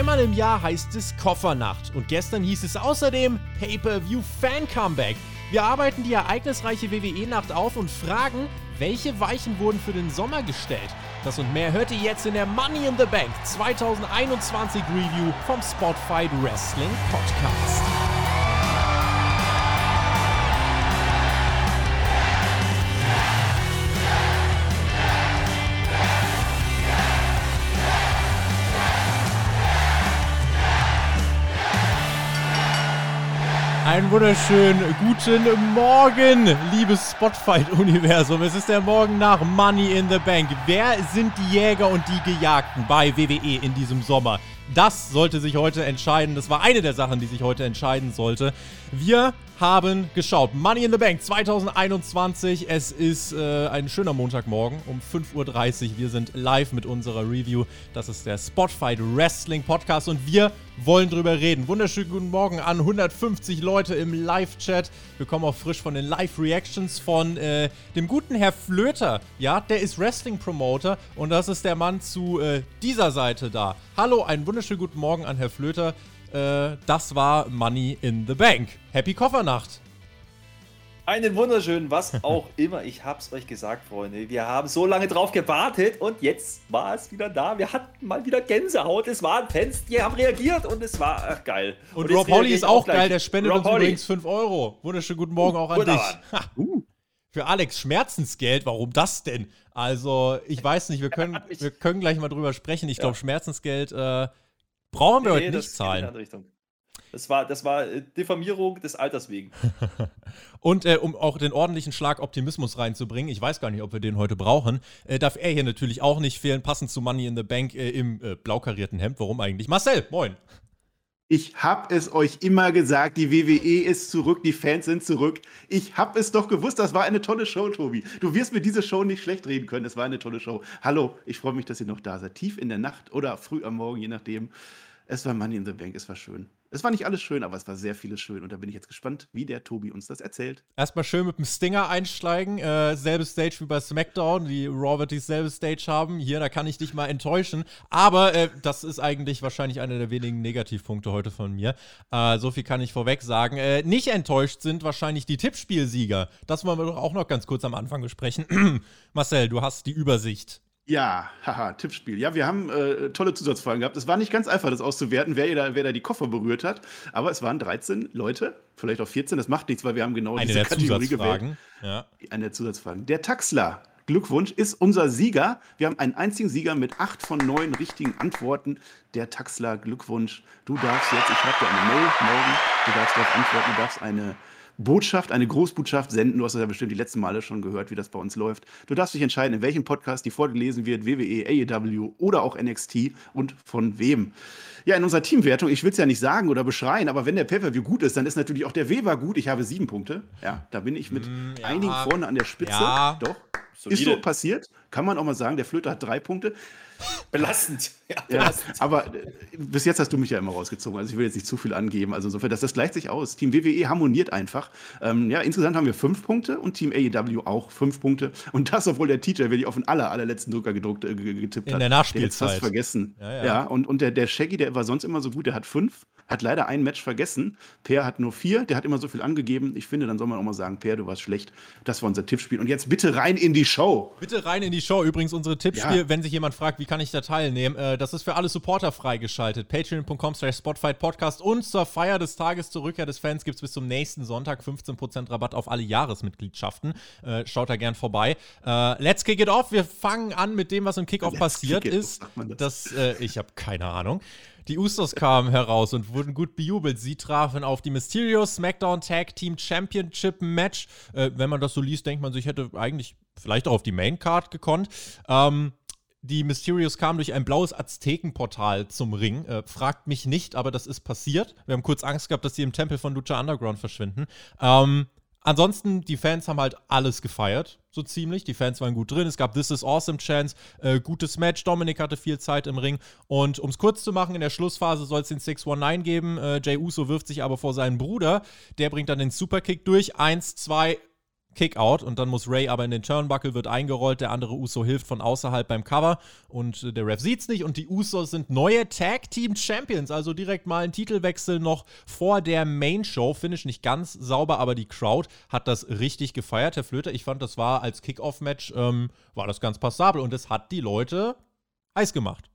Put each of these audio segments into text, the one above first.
Zweimal im Jahr heißt es Koffernacht und gestern hieß es außerdem Pay-per-View Fan Comeback. Wir arbeiten die ereignisreiche WWE-Nacht auf und fragen, welche Weichen wurden für den Sommer gestellt. Das und mehr hört ihr jetzt in der Money in the Bank 2021 Review vom Spotify Wrestling Podcast. Einen wunderschönen guten Morgen, liebes Spotfight-Universum. Es ist der Morgen nach Money in the Bank. Wer sind die Jäger und die Gejagten bei WWE in diesem Sommer? Das sollte sich heute entscheiden. Das war eine der Sachen, die sich heute entscheiden sollte. Wir haben geschaut. Money in the Bank 2021. Es ist äh, ein schöner Montagmorgen um 5.30 Uhr. Wir sind live mit unserer Review. Das ist der Spotfight Wrestling Podcast und wir wollen drüber reden. Wunderschönen guten Morgen an 150 Leute im Live-Chat. Wir kommen auch frisch von den Live-Reactions von äh, dem guten Herr Flöter. Ja, der ist Wrestling-Promoter und das ist der Mann zu äh, dieser Seite da. Hallo, einen wunderschönen guten Morgen an Herr Flöter. Äh, das war Money in the Bank. Happy Koffernacht. Einen wunderschönen, was auch immer. Ich hab's euch gesagt, Freunde. Wir haben so lange drauf gewartet und jetzt war es wieder da. Wir hatten mal wieder Gänsehaut. Es waren Fans, die haben reagiert und es war ach, geil. Und, und Rob Holly ist auch geil. Der spendet Rob uns Holly. übrigens 5 Euro. Wunderschönen guten Morgen uh, auch an dich. Uh. Für Alex Schmerzensgeld, warum das denn? Also, ich weiß nicht, wir können, wir können gleich mal drüber sprechen. Ich glaube, ja. Schmerzensgeld äh, Brauchen wir nee, heute nicht zahlen. Das war, das war äh, Diffamierung des Alters wegen. Und äh, um auch den ordentlichen Schlag Optimismus reinzubringen, ich weiß gar nicht, ob wir den heute brauchen, äh, darf er hier natürlich auch nicht fehlen, passend zu Money in the Bank äh, im äh, blau karierten Hemd. Warum eigentlich? Marcel, moin. Ich hab es euch immer gesagt, die WWE ist zurück, die Fans sind zurück. Ich hab es doch gewusst, das war eine tolle Show, Tobi. Du wirst mir diese Show nicht schlecht reden können, es war eine tolle Show. Hallo, ich freue mich, dass ihr noch da seid. Tief in der Nacht oder früh am Morgen, je nachdem. Es war Money in the Bank, es war schön. Es war nicht alles schön, aber es war sehr vieles schön. Und da bin ich jetzt gespannt, wie der Tobi uns das erzählt. Erstmal schön mit dem Stinger einsteigen. Äh, selbe Stage wie bei SmackDown. Die Raw wird dieselbe Stage haben. Hier, da kann ich dich mal enttäuschen. Aber äh, das ist eigentlich wahrscheinlich einer der wenigen Negativpunkte heute von mir. Äh, so viel kann ich vorweg sagen. Äh, nicht enttäuscht sind wahrscheinlich die Tippspielsieger. Das wollen wir doch auch noch ganz kurz am Anfang besprechen. Marcel, du hast die Übersicht. Ja, haha, Tippspiel. Ja, wir haben äh, tolle Zusatzfragen gehabt. Es war nicht ganz einfach, das auszuwerten, wer da, wer da die Koffer berührt hat. Aber es waren 13 Leute, vielleicht auch 14. Das macht nichts, weil wir haben genau Eine diese Kategorie gewählt. Ja. Eine der Zusatzfragen. Der Taxler, Glückwunsch, ist unser Sieger. Wir haben einen einzigen Sieger mit acht von neun richtigen Antworten. Der Taxler, Glückwunsch. Du darfst jetzt, ich schreibe dir eine Mail morgen, du darfst darauf antworten, du darfst eine Botschaft, eine Großbotschaft senden. Du hast das ja bestimmt die letzten Male schon gehört, wie das bei uns läuft. Du darfst dich entscheiden, in welchem Podcast die vorgelesen wird, WWE, AEW oder auch NXT und von wem. Ja, in unserer Teamwertung, ich will es ja nicht sagen oder beschreien, aber wenn der Pay-Per-View gut ist, dann ist natürlich auch der Weber gut. Ich habe sieben Punkte. Ja, da bin ich mit mm, ja, einigen vorne an der Spitze. Ja, Doch. Solide. Ist so passiert. Kann man auch mal sagen, der Flöter hat drei Punkte. Belastend. Ja, belastend. Ja, aber äh, bis jetzt hast du mich ja immer rausgezogen. Also ich will jetzt nicht zu viel angeben. Also insofern, das, das gleicht sich aus. Team WWE harmoniert einfach. Ähm, ja, insgesamt haben wir fünf Punkte und Team AEW auch fünf Punkte. Und das, obwohl der TJ wirklich auf den aller, allerletzten Drucker gedruckt, äh, getippt hat. In der Nachspielzeit. Der fast vergessen. Ja, ja. ja, und, und der, der Shaggy, der war sonst immer so gut, der hat fünf hat leider ein Match vergessen. Per hat nur vier, der hat immer so viel angegeben. Ich finde, dann soll man auch mal sagen, Per, du warst schlecht. Das war unser Tippspiel. Und jetzt bitte rein in die Show. Bitte rein in die Show. Übrigens, unsere Tippspiel, ja. wenn sich jemand fragt, wie kann ich da teilnehmen, äh, das ist für alle Supporter freigeschaltet. Patreon.com slash Spotfight Podcast. Und zur Feier des Tages zur Rückkehr des Fans gibt es bis zum nächsten Sonntag 15% Rabatt auf alle Jahresmitgliedschaften. Äh, schaut da gern vorbei. Äh, let's kick it off. Wir fangen an mit dem, was im Kickoff passiert ist. Das, das äh, ich habe keine Ahnung. Die Usos kamen heraus und wurden gut bejubelt. Sie trafen auf die Mysterios SmackDown Tag Team Championship Match. Äh, wenn man das so liest, denkt man sich, hätte eigentlich vielleicht auch auf die Main Card gekonnt. Ähm, die Mysterios kamen durch ein blaues Aztekenportal zum Ring. Äh, fragt mich nicht, aber das ist passiert. Wir haben kurz Angst gehabt, dass sie im Tempel von Lucha Underground verschwinden. Ähm, ansonsten, die Fans haben halt alles gefeiert, so ziemlich. Die Fans waren gut drin. Es gab This is Awesome Chance, äh, gutes Match. Dominik hatte viel Zeit im Ring. Und um es kurz zu machen, in der Schlussphase soll es den 619 geben. Äh, Jay Uso wirft sich aber vor seinen Bruder. Der bringt dann den Superkick durch. Eins, zwei, Kickout und dann muss Ray aber in den Turnbuckle, wird eingerollt, der andere Uso hilft von außerhalb beim Cover und äh, der Ref sieht's nicht und die Usos sind neue Tag Team Champions, also direkt mal ein Titelwechsel noch vor der Main Show. Finish nicht ganz sauber, aber die Crowd hat das richtig gefeiert. Herr Flöter, ich fand, das war als Kickoff-Match, ähm, war das ganz passabel und es hat die Leute heiß gemacht.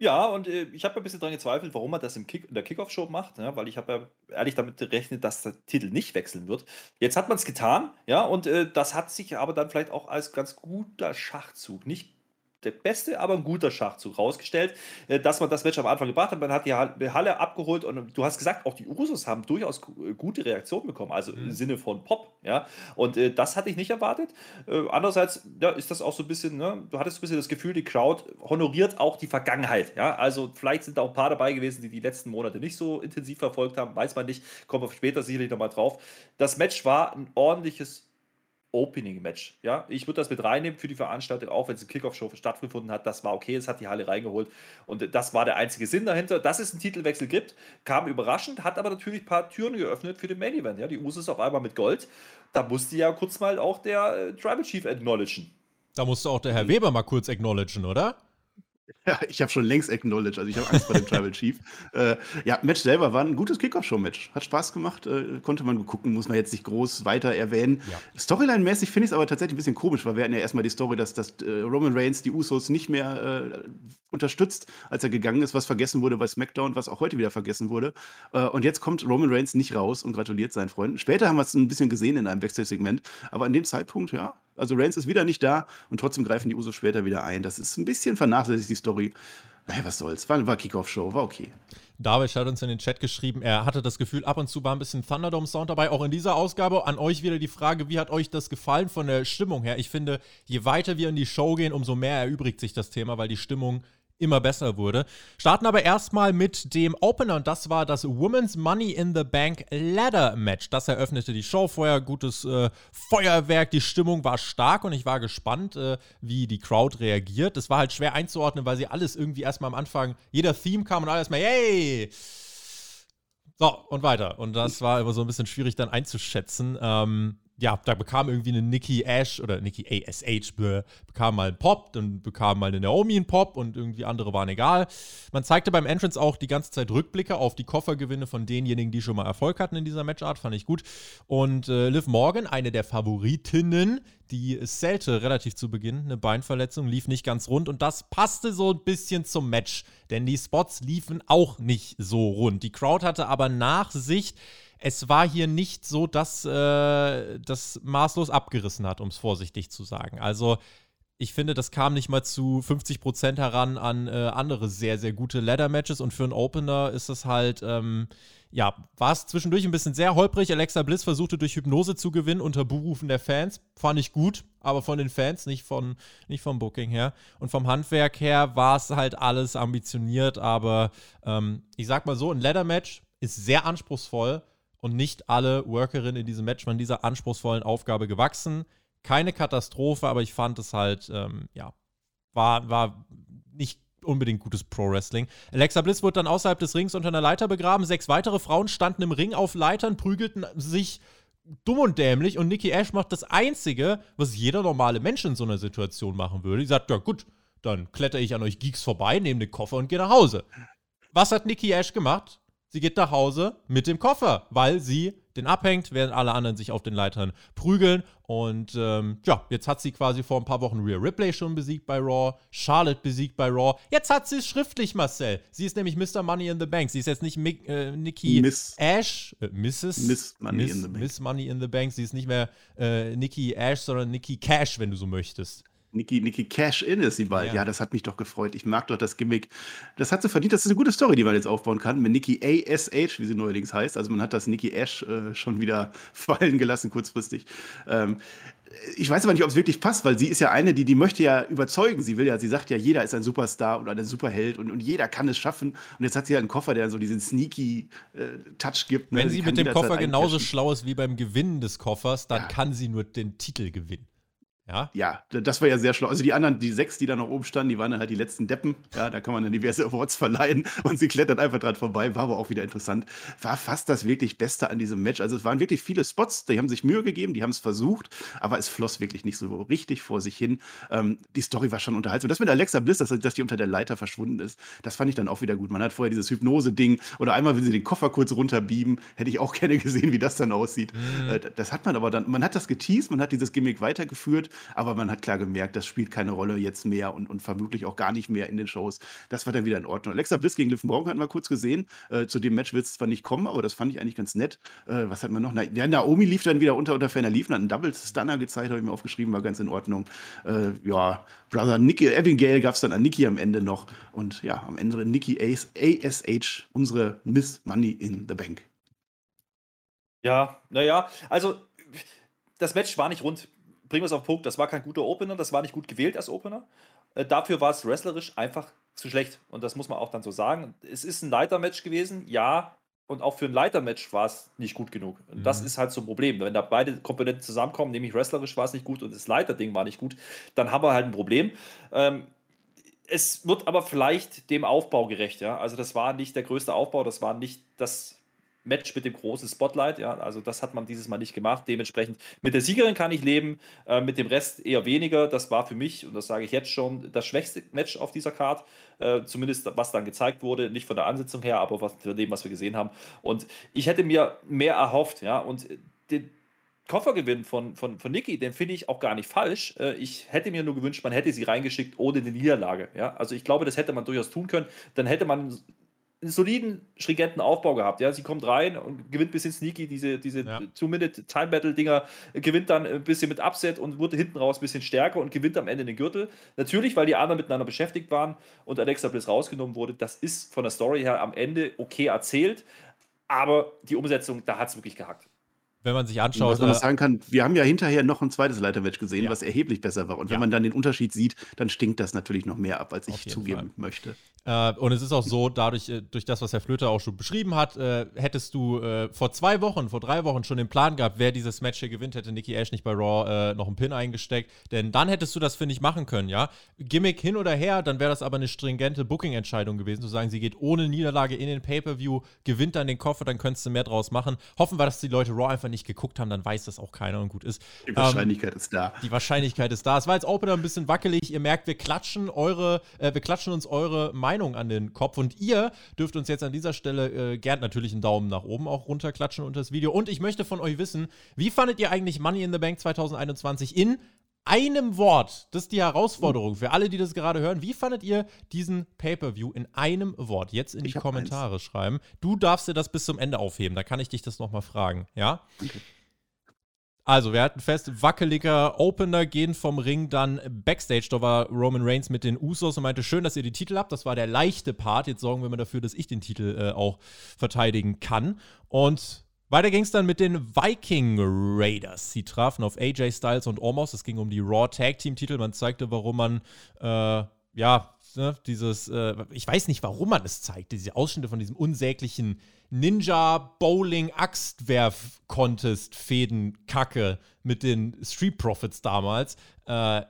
Ja, und äh, ich habe ein bisschen dran gezweifelt, warum er das im Kick, in der Kickoff-Show macht, ja, weil ich habe ja ehrlich damit gerechnet, dass der Titel nicht wechseln wird. Jetzt hat man es getan, ja, und äh, das hat sich aber dann vielleicht auch als ganz guter Schachzug, nicht der beste, aber ein guter Schachzug rausgestellt, äh, dass man das Match am Anfang gebracht hat. Man hat die Halle abgeholt und du hast gesagt, auch die Usos haben durchaus äh, gute Reaktionen bekommen, also mhm. im Sinne von Pop, ja. Und äh, das hatte ich nicht erwartet. Äh, andererseits ja, ist das auch so ein bisschen, ne, du hattest ein bisschen das Gefühl, die Crowd honoriert auch die Vergangenheit, ja. Also vielleicht sind da auch ein paar dabei gewesen, die die letzten Monate nicht so intensiv verfolgt haben, weiß man nicht, kommen wir später sicherlich nochmal drauf. Das Match war ein ordentliches Opening-Match. Ja, ich würde das mit reinnehmen für die Veranstaltung, auch wenn es eine Kickoff-Show stattgefunden hat. Das war okay, es hat die Halle reingeholt und das war der einzige Sinn dahinter. Dass es einen Titelwechsel gibt, kam überraschend, hat aber natürlich ein paar Türen geöffnet für den Main-Event. Ja, die Usos auf einmal mit Gold. Da musste ja kurz mal auch der äh, Tribal Chief acknowledgen. Da musste auch der Herr Weber mal kurz acknowledgen, oder? Ja, ich habe schon längst acknowledged, also ich habe Angst vor dem Tribal Chief. Äh, ja, Match selber war ein gutes Kickoff-Show-Match. Hat Spaß gemacht, äh, konnte man gucken, muss man jetzt nicht groß weiter erwähnen. Ja. Storyline-mäßig finde ich es aber tatsächlich ein bisschen komisch, weil wir hatten ja erstmal die Story, dass, dass äh, Roman Reigns die Usos nicht mehr äh, unterstützt, als er gegangen ist, was vergessen wurde bei SmackDown, was auch heute wieder vergessen wurde. Äh, und jetzt kommt Roman Reigns nicht raus und gratuliert seinen Freunden. Später haben wir es ein bisschen gesehen in einem Backstage-Segment, aber an dem Zeitpunkt, ja, also Reigns ist wieder nicht da und trotzdem greifen die Usos später wieder ein. Das ist ein bisschen vernachlässigt, die Story. Naja, was soll's. War, war Kickoff-Show, war okay. David hat uns in den Chat geschrieben, er hatte das Gefühl, ab und zu war ein bisschen Thunderdome-Sound dabei. Auch in dieser Ausgabe an euch wieder die Frage, wie hat euch das gefallen von der Stimmung her? Ich finde, je weiter wir in die Show gehen, umso mehr erübrigt sich das Thema, weil die Stimmung immer besser wurde. Starten aber erstmal mit dem Opener und das war das Women's Money in the Bank Ladder Match. Das eröffnete die Show. Vorher gutes äh, Feuerwerk, die Stimmung war stark und ich war gespannt, äh, wie die Crowd reagiert. Es war halt schwer einzuordnen, weil sie alles irgendwie erstmal am Anfang, jeder Theme kam und alles mal, yay! So, und weiter. Und das war immer so ein bisschen schwierig dann einzuschätzen. Ähm, ja, da bekam irgendwie eine Nikki Ash oder Nikki ASH bekam mal einen Pop, dann bekam mal eine Naomi einen Pop und irgendwie andere waren egal. Man zeigte beim Entrance auch die ganze Zeit Rückblicke auf die Koffergewinne von denjenigen, die schon mal Erfolg hatten in dieser Matchart, fand ich gut. Und äh, Liv Morgan, eine der Favoritinnen, die zählte relativ zu Beginn, eine Beinverletzung, lief nicht ganz rund und das passte so ein bisschen zum Match, denn die Spots liefen auch nicht so rund. Die Crowd hatte aber Nachsicht es war hier nicht so, dass äh, das maßlos abgerissen hat, um es vorsichtig zu sagen. Also ich finde, das kam nicht mal zu 50% heran an äh, andere sehr, sehr gute Ladder-Matches und für einen Opener ist es halt, ähm, ja, war es zwischendurch ein bisschen sehr holprig. Alexa Bliss versuchte durch Hypnose zu gewinnen unter Buhrufen der Fans. Fand ich gut, aber von den Fans, nicht, von, nicht vom Booking her. Und vom Handwerk her war es halt alles ambitioniert, aber ähm, ich sag mal so, ein Ladder-Match ist sehr anspruchsvoll und nicht alle Workerinnen in diesem Match waren dieser anspruchsvollen Aufgabe gewachsen. Keine Katastrophe, aber ich fand es halt, ähm, ja, war, war nicht unbedingt gutes Pro-Wrestling. Alexa Bliss wurde dann außerhalb des Rings unter einer Leiter begraben. Sechs weitere Frauen standen im Ring auf Leitern, prügelten sich dumm und dämlich und Nikki Ash macht das Einzige, was jeder normale Mensch in so einer Situation machen würde. Die sagt, ja gut, dann kletter ich an euch Geeks vorbei, nehme den Koffer und gehe nach Hause. Was hat Nikki Ash gemacht? Sie geht nach Hause mit dem Koffer, weil sie den abhängt, während alle anderen sich auf den Leitern prügeln. Und ähm, ja, jetzt hat sie quasi vor ein paar Wochen Rhea Ripley schon besiegt bei Raw, Charlotte besiegt bei Raw. Jetzt hat sie es schriftlich, Marcel. Sie ist nämlich Mr. Money in the Bank. Sie ist jetzt nicht Mick, äh, Nikki Miss, Ash, äh, Mrs. Miss Money Miss, in the Bank. Miss Money in the Bank. Sie ist nicht mehr äh, Nikki Ash, sondern Nikki Cash, wenn du so möchtest. Niki, Niki Cash In ist sie bald. Ja. ja. das hat mich doch gefreut. Ich mag doch das Gimmick. Das hat sie verdient. Das ist eine gute Story, die man jetzt aufbauen kann. Mit Nikki ASH, wie sie neuerdings heißt. Also man hat das Nikki Ash äh, schon wieder fallen gelassen, kurzfristig. Ähm, ich weiß aber nicht, ob es wirklich passt, weil sie ist ja eine, die, die möchte ja überzeugen. Sie will ja, sie sagt ja, jeder ist ein Superstar oder ein Superheld und, und jeder kann es schaffen. Und jetzt hat sie ja einen Koffer, der so diesen sneaky äh, Touch gibt. Ne? Wenn sie, sie mit dem Koffer genauso schlau ist wie beim Gewinnen des Koffers, dann ja. kann sie nur den Titel gewinnen. Ja? Ja, das war ja sehr schlau. Also die anderen, die sechs, die da noch oben standen, die waren dann halt die letzten Deppen. Ja, da kann man dann diverse Awards verleihen und sie klettert einfach dran vorbei. War aber auch wieder interessant. War fast das wirklich Beste an diesem Match. Also es waren wirklich viele Spots, die haben sich Mühe gegeben, die haben es versucht, aber es floss wirklich nicht so richtig vor sich hin. Ähm, die Story war schon unterhaltsam. Das mit Alexa Bliss, dass, dass die unter der Leiter verschwunden ist, das fand ich dann auch wieder gut. Man hat vorher dieses Hypnose-Ding oder einmal, wenn sie den Koffer kurz runterbieben, hätte ich auch gerne gesehen, wie das dann aussieht. Mhm. Äh, das hat man aber dann, man hat das geteased, man hat dieses Gimmick weitergeführt aber man hat klar gemerkt, das spielt keine Rolle jetzt mehr und, und vermutlich auch gar nicht mehr in den Shows. Das war dann wieder in Ordnung. Alexa Bliss gegen Liv Morgan hatten wir kurz gesehen. Äh, zu dem Match wird es zwar nicht kommen, aber das fand ich eigentlich ganz nett. Äh, was hat man noch? Na, ja, Naomi lief dann wieder unter unter Ferner liefen, hat einen Double Stunner gezeigt, habe ich mir aufgeschrieben, war ganz in Ordnung. Äh, ja, Brother Nicky, Abigail gab es dann an Nikki am Ende noch. Und ja, am Ende Nikki ASH, unsere Miss Money in the Bank. Ja, naja, also das Match war nicht rund bringen wir es auf den Punkt, das war kein guter Opener, das war nicht gut gewählt als Opener. Äh, dafür war es wrestlerisch einfach zu schlecht. Und das muss man auch dann so sagen. Es ist ein Leitermatch gewesen, ja. Und auch für ein Leitermatch war es nicht gut genug. Und mhm. das ist halt so ein Problem. Wenn da beide Komponenten zusammenkommen, nämlich wrestlerisch war es nicht gut und das Leiterding war nicht gut, dann haben wir halt ein Problem. Ähm, es wird aber vielleicht dem Aufbau gerecht, ja. Also das war nicht der größte Aufbau, das war nicht das Match mit dem großen Spotlight. Ja, also das hat man dieses Mal nicht gemacht. Dementsprechend mit der Siegerin kann ich leben, äh, mit dem Rest eher weniger. Das war für mich, und das sage ich jetzt schon, das schwächste Match auf dieser Card. Äh, zumindest was dann gezeigt wurde, nicht von der Ansetzung her, aber was, von dem, was wir gesehen haben. Und ich hätte mir mehr erhofft, ja, und den Koffergewinn von, von, von Niki, den finde ich auch gar nicht falsch. Äh, ich hätte mir nur gewünscht, man hätte sie reingeschickt ohne die Niederlage. Ja? Also ich glaube, das hätte man durchaus tun können. Dann hätte man einen soliden, stringenten Aufbau gehabt. Ja, sie kommt rein und gewinnt ein bisschen sneaky, diese, diese ja. Two-Minute-Time-Battle-Dinger, gewinnt dann ein bisschen mit Upset und wurde hinten raus ein bisschen stärker und gewinnt am Ende den Gürtel. Natürlich, weil die anderen miteinander beschäftigt waren und Alexa Bliss rausgenommen wurde. Das ist von der Story her am Ende okay erzählt, aber die Umsetzung, da hat es wirklich gehackt wenn man sich anschaut. Was man äh, sagen kann, wir haben ja hinterher noch ein zweites Leitermatch gesehen, ja. was erheblich besser war. Und wenn ja. man dann den Unterschied sieht, dann stinkt das natürlich noch mehr ab, als ich zugeben Fall. möchte. Äh, und es ist auch so, dadurch, äh, durch das, was Herr Flöter auch schon beschrieben hat, äh, hättest du äh, vor zwei Wochen, vor drei Wochen schon den Plan gehabt, wer dieses Match hier gewinnt, hätte Nikki Ash nicht bei Raw äh, noch einen Pin eingesteckt. Denn dann hättest du das, finde ich, machen können, ja. Gimmick hin oder her, dann wäre das aber eine stringente Booking-Entscheidung gewesen, zu sagen, sie geht ohne Niederlage in den Pay-Per-View, gewinnt dann den Koffer, dann könntest du mehr draus machen. Hoffen wir, dass die Leute Raw einfach nicht geguckt haben, dann weiß das auch keiner und gut ist. Die Wahrscheinlichkeit ähm, ist da. Die Wahrscheinlichkeit ist da. Es war als Opener ein bisschen wackelig. Ihr merkt, wir klatschen eure, äh, wir klatschen uns eure Meinung an den Kopf Kopf. Und ihr dürft uns jetzt an dieser Stelle äh, gern natürlich einen Daumen nach oben auch runterklatschen unter das Video. Und ich möchte von euch wissen, wie fandet ihr eigentlich Money in the Bank 2021 in einem Wort? Das ist die Herausforderung für alle, die das gerade hören. Wie fandet ihr diesen Pay-Per-View in einem Wort? Jetzt in die Kommentare eins. schreiben. Du darfst dir das bis zum Ende aufheben. Da kann ich dich das nochmal fragen. Ja? Okay. Also, wir hatten fest, wackeliger Opener, gehen vom Ring dann Backstage. Da war Roman Reigns mit den Usos und meinte, schön, dass ihr die Titel habt. Das war der leichte Part. Jetzt sorgen wir mal dafür, dass ich den Titel äh, auch verteidigen kann. Und weiter ging es dann mit den Viking Raiders. Sie trafen auf AJ Styles und Omos. Es ging um die Raw Tag Team Titel. Man zeigte, warum man, äh, ja, ne, dieses, äh, ich weiß nicht, warum man es zeigt, diese Ausschnitte von diesem unsäglichen Ninja Bowling Axtwerf Contest Fäden Kacke mit den Street Profits damals. Äh,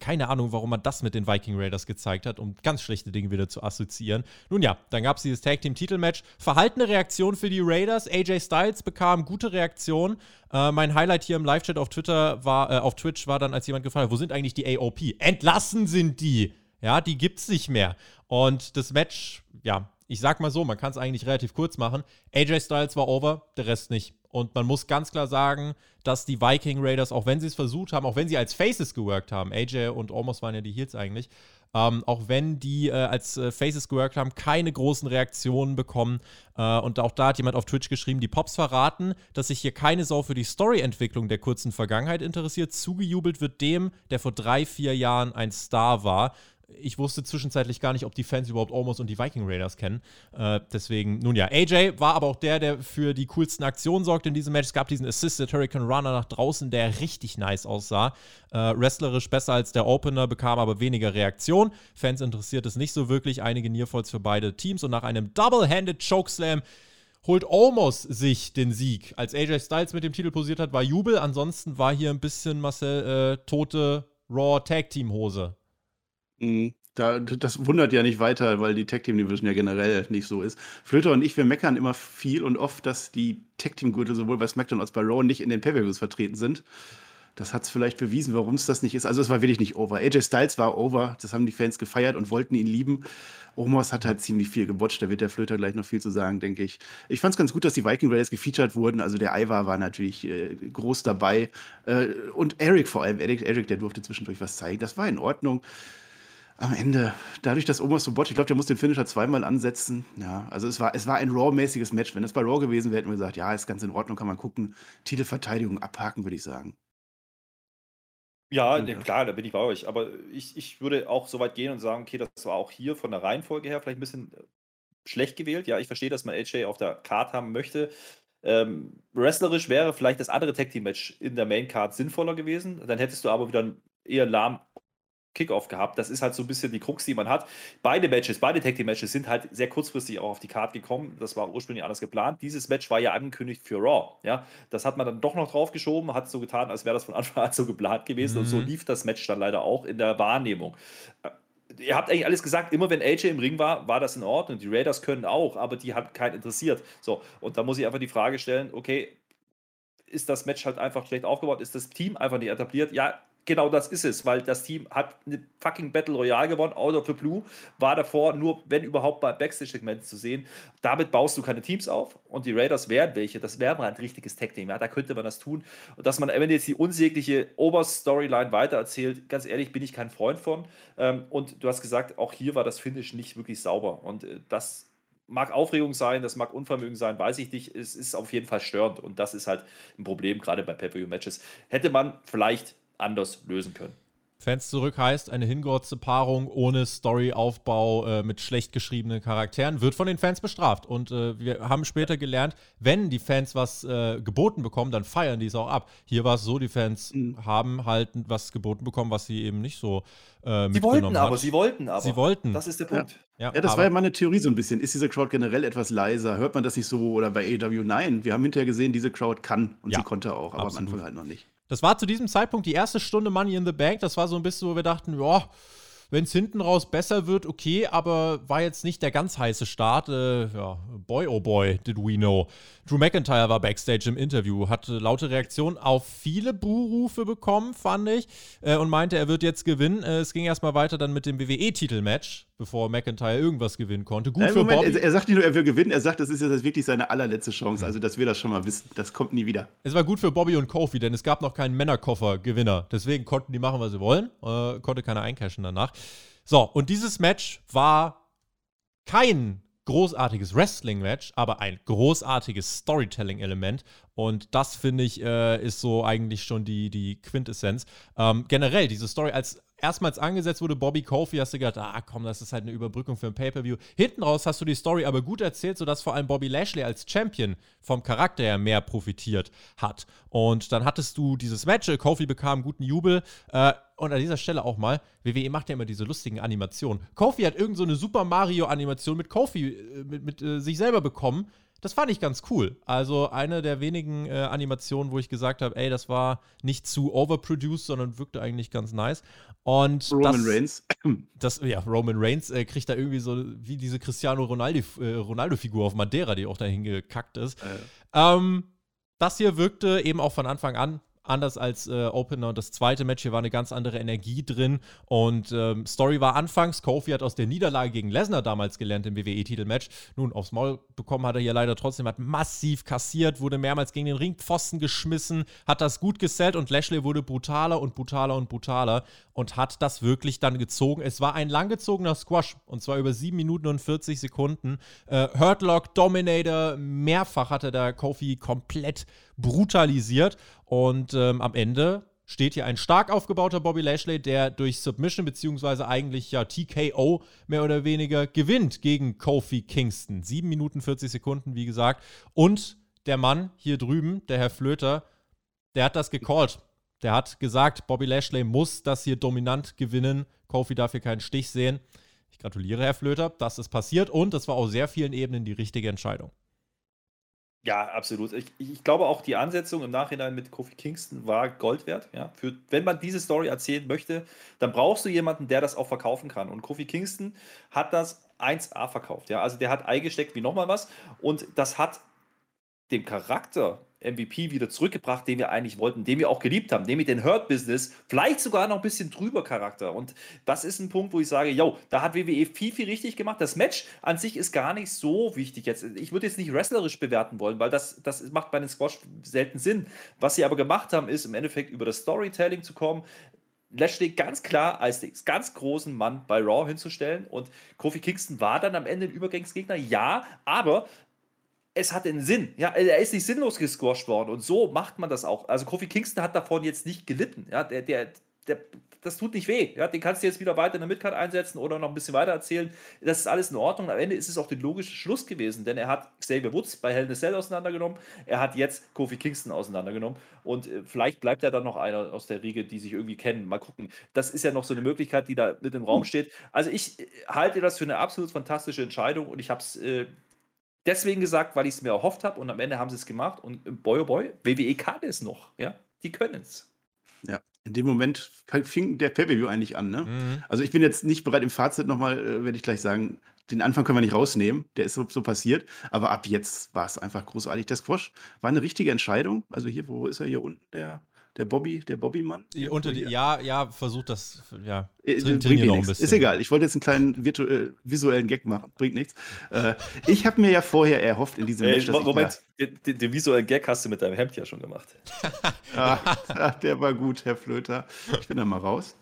keine Ahnung, warum man das mit den Viking Raiders gezeigt hat, um ganz schlechte Dinge wieder zu assoziieren. Nun ja, dann gab es dieses Tag Team Titelmatch. Verhaltene Reaktion für die Raiders. AJ Styles bekam gute Reaktion. Äh, mein Highlight hier im Live-Chat auf Twitter war, äh, auf Twitch war dann, als jemand gefragt hat, wo sind eigentlich die AOP? Entlassen sind die! Ja, die gibt's nicht mehr. Und das Match, ja, ich sag mal so, man kann es eigentlich relativ kurz machen. AJ Styles war over, der Rest nicht. Und man muss ganz klar sagen, dass die Viking Raiders, auch wenn sie es versucht haben, auch wenn sie als Faces geworkt haben, AJ und Almost waren ja die Heels eigentlich, ähm, auch wenn die äh, als äh, Faces geworkt haben, keine großen Reaktionen bekommen. Äh, und auch da hat jemand auf Twitch geschrieben, die Pops verraten, dass sich hier keine Sau für die Story-Entwicklung der kurzen Vergangenheit interessiert. Zugejubelt wird dem, der vor drei, vier Jahren ein Star war ich wusste zwischenzeitlich gar nicht, ob die Fans überhaupt Almost und die Viking Raiders kennen. Äh, deswegen, nun ja, AJ war aber auch der, der für die coolsten Aktionen sorgte in diesem Match. Es gab diesen Assisted Hurricane Runner nach draußen, der richtig nice aussah. Äh, wrestlerisch besser als der Opener, bekam aber weniger Reaktion. Fans interessiert es nicht so wirklich. Einige Nearfalls für beide Teams und nach einem Double-Handed Chokeslam holt Omos sich den Sieg. Als AJ Styles mit dem Titel posiert hat, war Jubel. Ansonsten war hier ein bisschen Marcel äh, tote Raw Tag Team Hose. Mhm. Da, das wundert ja nicht weiter, weil die Tag Team Division ja generell nicht so ist. Flöter und ich, wir meckern immer viel und oft, dass die Tag Team Gürtel sowohl bei SmackDown als bei Raw nicht in den Pay-Per-Views vertreten sind. Das hat es vielleicht bewiesen, warum es das nicht ist. Also es war wirklich nicht over. AJ Styles war over, das haben die Fans gefeiert und wollten ihn lieben. Omos hat halt ziemlich viel gebotcht, da wird der Flöter gleich noch viel zu sagen, denke ich. Ich fand es ganz gut, dass die Viking Raiders gefeatured wurden. Also der Ivar war natürlich äh, groß dabei. Äh, und Eric vor allem, Eric, Eric, der durfte zwischendurch was zeigen. Das war in Ordnung am Ende, dadurch, dass Omos so bot, ich glaube, der muss den Finisher zweimal ansetzen. Ja, also es war, es war ein Raw-mäßiges Match. Wenn es bei Raw gewesen wäre, hätten wir gesagt, ja, ist ganz in Ordnung, kann man gucken. Titelverteidigung abhaken, würde ich sagen. Ja, ne, klar, da bin ich bei euch. Aber ich, ich würde auch so weit gehen und sagen, okay, das war auch hier von der Reihenfolge her vielleicht ein bisschen äh, schlecht gewählt. Ja, ich verstehe, dass man AJ auf der Card haben möchte. Ähm, wrestlerisch wäre vielleicht das andere Tag Team Match in der Main Card sinnvoller gewesen. Dann hättest du aber wieder eher lahm Kickoff gehabt. Das ist halt so ein bisschen die Krux, die man hat. Beide Matches, beide Tag Team Matches sind halt sehr kurzfristig auch auf die Karte gekommen. Das war ursprünglich anders geplant. Dieses Match war ja angekündigt für Raw. Ja, das hat man dann doch noch draufgeschoben, hat so getan, als wäre das von Anfang an so geplant gewesen. Mhm. Und so mhm. lief das Match dann leider auch in der Wahrnehmung. Äh, ihr habt eigentlich alles gesagt, immer wenn AJ im Ring war, war das in Ordnung. Die Raiders können auch, aber die hat keinen interessiert. So, und da muss ich einfach die Frage stellen, okay, ist das Match halt einfach schlecht aufgebaut? Ist das Team einfach nicht etabliert? Ja, genau das ist es, weil das Team hat eine fucking Battle Royale gewonnen, Out of the Blue, war davor nur, wenn überhaupt, bei Backstage-Segmenten zu sehen. Damit baust du keine Teams auf und die Raiders wären welche. Das wäre mal ein richtiges Tag-Team. Ja, da könnte man das tun. Und dass man, wenn jetzt die unsägliche Oberstoryline weitererzählt, ganz ehrlich, bin ich kein Freund von. Ähm, und du hast gesagt, auch hier war das Finish nicht wirklich sauber. Und äh, das mag Aufregung sein, das mag Unvermögen sein, weiß ich nicht. Es ist auf jeden Fall störend und das ist halt ein Problem, gerade bei Pay-Per-View-Matches. Hätte man vielleicht anders lösen können. Fans zurück heißt eine hingerotzte Paarung ohne Storyaufbau äh, mit schlecht geschriebenen Charakteren wird von den Fans bestraft. Und äh, wir haben später gelernt, wenn die Fans was äh, geboten bekommen, dann feiern die es auch ab. Hier war es so, die Fans mhm. haben halt was geboten bekommen, was sie eben nicht so äh, Sie wollten aber, hat. sie wollten aber. Sie wollten. Das ist der Punkt. Ja, ja das war ja meine Theorie so ein bisschen. Ist diese Crowd generell etwas leiser? Hört man das nicht so? Oder bei AW? Nein, wir haben hinterher gesehen, diese Crowd kann und ja, sie konnte auch, aber absolut. am Anfang halt noch nicht. Das war zu diesem Zeitpunkt die erste Stunde Money in the Bank. Das war so ein bisschen, wo wir dachten, ja, wenn es hinten raus besser wird, okay, aber war jetzt nicht der ganz heiße Start. Äh, ja, boy, oh boy, did we know. Drew McIntyre war backstage im Interview, hat laute Reaktionen auf viele Buhrufe bekommen, fand ich, äh, und meinte, er wird jetzt gewinnen. Äh, es ging erstmal weiter dann mit dem WWE-Titelmatch, bevor McIntyre irgendwas gewinnen konnte. Gut Nein, für Moment, Bobby. Er sagt nicht nur, er will gewinnen, er sagt, das ist jetzt wirklich seine allerletzte Chance. Also, dass wir das schon mal wissen, das kommt nie wieder. Es war gut für Bobby und Kofi, denn es gab noch keinen Männerkoffer-Gewinner. Deswegen konnten die machen, was sie wollen. Äh, konnte keiner eincashen danach. So, und dieses Match war kein großartiges Wrestling-Match, aber ein großartiges Storytelling-Element. Und das, finde ich, äh, ist so eigentlich schon die, die Quintessenz. Ähm, generell, diese Story als erstmals angesetzt wurde, Bobby Kofi, hast du gedacht, ah komm, das ist halt eine Überbrückung für ein Pay-Per-View. Hinten raus hast du die Story aber gut erzählt, sodass vor allem Bobby Lashley als Champion vom Charakter her mehr profitiert hat. Und dann hattest du dieses Match, Kofi bekam guten Jubel. Äh, und an dieser Stelle auch mal, WWE macht ja immer diese lustigen Animationen. Kofi hat irgend so eine Super Mario-Animation mit Kofi, äh, mit, mit äh, sich selber bekommen das fand ich ganz cool. Also eine der wenigen äh, Animationen, wo ich gesagt habe, ey, das war nicht zu overproduced, sondern wirkte eigentlich ganz nice. Und Roman das, Reigns. Das, ja, Roman Reigns äh, kriegt da irgendwie so wie diese Cristiano Ronaldo-Figur äh, Ronaldo auf Madeira, die auch dahin gekackt ist. Äh. Ähm, das hier wirkte eben auch von Anfang an anders als äh, Opener. Und das zweite Match hier war eine ganz andere Energie drin. Und ähm, Story war anfangs, Kofi hat aus der Niederlage gegen Lesnar damals gelernt im WWE-Titelmatch. Nun, aufs Maul bekommen hat er hier leider trotzdem, hat massiv kassiert, wurde mehrmals gegen den Ringpfosten geschmissen, hat das gut gesellt und Lashley wurde brutaler und brutaler und brutaler und hat das wirklich dann gezogen. Es war ein langgezogener Squash und zwar über 7 Minuten und 40 Sekunden. Äh, Hurtlock, Dominator, mehrfach hatte der Kofi komplett brutalisiert und ähm, am Ende steht hier ein stark aufgebauter Bobby Lashley, der durch Submission beziehungsweise eigentlich ja TKO mehr oder weniger gewinnt gegen Kofi Kingston. 7 Minuten 40 Sekunden, wie gesagt. Und der Mann hier drüben, der Herr Flöter, der hat das gecallt. Der hat gesagt, Bobby Lashley muss das hier dominant gewinnen. Kofi darf hier keinen Stich sehen. Ich gratuliere, Herr Flöter, dass es passiert und das war auf sehr vielen Ebenen die richtige Entscheidung. Ja, absolut. Ich, ich, glaube auch die Ansetzung im Nachhinein mit Kofi Kingston war Gold wert. Ja? Für, wenn man diese Story erzählen möchte, dann brauchst du jemanden, der das auch verkaufen kann. Und Kofi Kingston hat das 1A verkauft. Ja? Also der hat eingesteckt wie nochmal was. Und das hat dem Charakter MVP wieder zurückgebracht, den wir eigentlich wollten, den wir auch geliebt haben, nämlich den Hurt Business, vielleicht sogar noch ein bisschen drüber Charakter. Und das ist ein Punkt, wo ich sage, yo, da hat WWE viel, viel richtig gemacht. Das Match an sich ist gar nicht so wichtig jetzt. Ich würde jetzt nicht wrestlerisch bewerten wollen, weil das, das macht bei den Squash selten Sinn. Was sie aber gemacht haben, ist im Endeffekt über das Storytelling zu kommen, Lashley ganz klar als den ganz großen Mann bei Raw hinzustellen und Kofi Kingston war dann am Ende ein Übergangsgegner, ja, aber es hat einen Sinn. Ja, er ist nicht sinnlos gesquasht worden. Und so macht man das auch. Also Kofi Kingston hat davon jetzt nicht gelitten. Ja, der, der, der, das tut nicht weh. Ja, den kannst du jetzt wieder weiter in der Midcard einsetzen oder noch ein bisschen weiter erzählen. Das ist alles in Ordnung. Am Ende ist es auch der logische Schluss gewesen, denn er hat Xavier Woods bei Hell in a Cell auseinandergenommen. Er hat jetzt Kofi Kingston auseinandergenommen. Und äh, vielleicht bleibt er dann noch einer aus der Riege, die sich irgendwie kennen. Mal gucken. Das ist ja noch so eine Möglichkeit, die da mit im Raum steht. Also ich äh, halte das für eine absolut fantastische Entscheidung und ich habe es äh, deswegen gesagt, weil ich es mir erhofft habe und am Ende haben sie es gemacht und boy oh boy, WWE kann es noch, ja, die können es. Ja, in dem Moment fing der Pay-Per-View eigentlich an, ne? Mhm. Also ich bin jetzt nicht bereit, im Fazit nochmal, äh, werde ich gleich sagen, den Anfang können wir nicht rausnehmen, der ist so, so passiert, aber ab jetzt war es einfach großartig. Der Squash war eine richtige Entscheidung. Also hier, wo ist er hier unten, der der Bobby, der Bobby-Mann? Unter die, ja, ja, versucht das, ja. Äh, bringt noch ein bisschen. Ist egal, ich wollte jetzt einen kleinen äh, visuellen Gag machen, bringt nichts. Äh, ich habe mir ja vorher erhofft in diesem äh, Match, Moment, den, den, visuellen Gag hast du mit deinem Hemd ja schon gemacht. ach, der war gut, Herr Flöter. Ich bin da mal raus.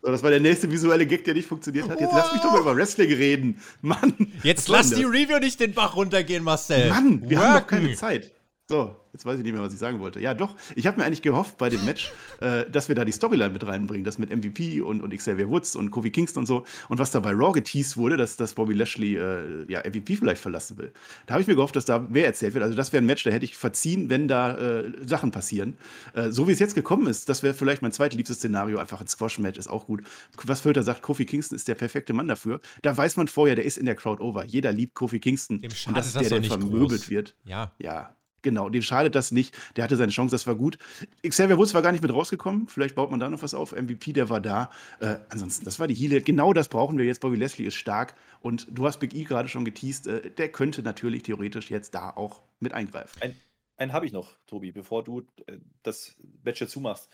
So, das war der nächste visuelle Gag, der nicht funktioniert hat. Jetzt wow. lass mich doch mal über Wrestling reden. Mann. Jetzt lass die Review nicht den Bach runtergehen, Marcel. Mann, wir Worken. haben doch keine Zeit. So, jetzt weiß ich nicht mehr, was ich sagen wollte. Ja, doch, ich habe mir eigentlich gehofft bei dem Match, äh, dass wir da die Storyline mit reinbringen, das mit MVP und, und Xavier Woods und Kofi Kingston und so. Und was da bei Raw geteased wurde, dass, dass Bobby Lashley äh, ja, MVP vielleicht verlassen will. Da habe ich mir gehofft, dass da mehr erzählt wird. Also, das wäre ein Match, da hätte ich verziehen, wenn da äh, Sachen passieren. Äh, so wie es jetzt gekommen ist, das wäre vielleicht mein zweitliebstes Szenario. Einfach ein Squash-Match ist auch gut. Was Völter sagt, Kofi Kingston ist der perfekte Mann dafür. Da weiß man vorher, der ist in der Crowd over. Jeder liebt Kofi Kingston. Dem und das ist der, der vermöbelt groß. wird. Ja. Ja, Genau, dem schadet das nicht. Der hatte seine Chance, das war gut. Xavier Woods war gar nicht mit rausgekommen. Vielleicht baut man da noch was auf. MVP, der war da. Äh, ansonsten, das war die Heal. Genau das brauchen wir jetzt. Bobby Leslie ist stark. Und du hast Big E gerade schon geteased. Äh, der könnte natürlich theoretisch jetzt da auch mit eingreifen. Ein, einen habe ich noch, Tobi, bevor du äh, das Match zumachst.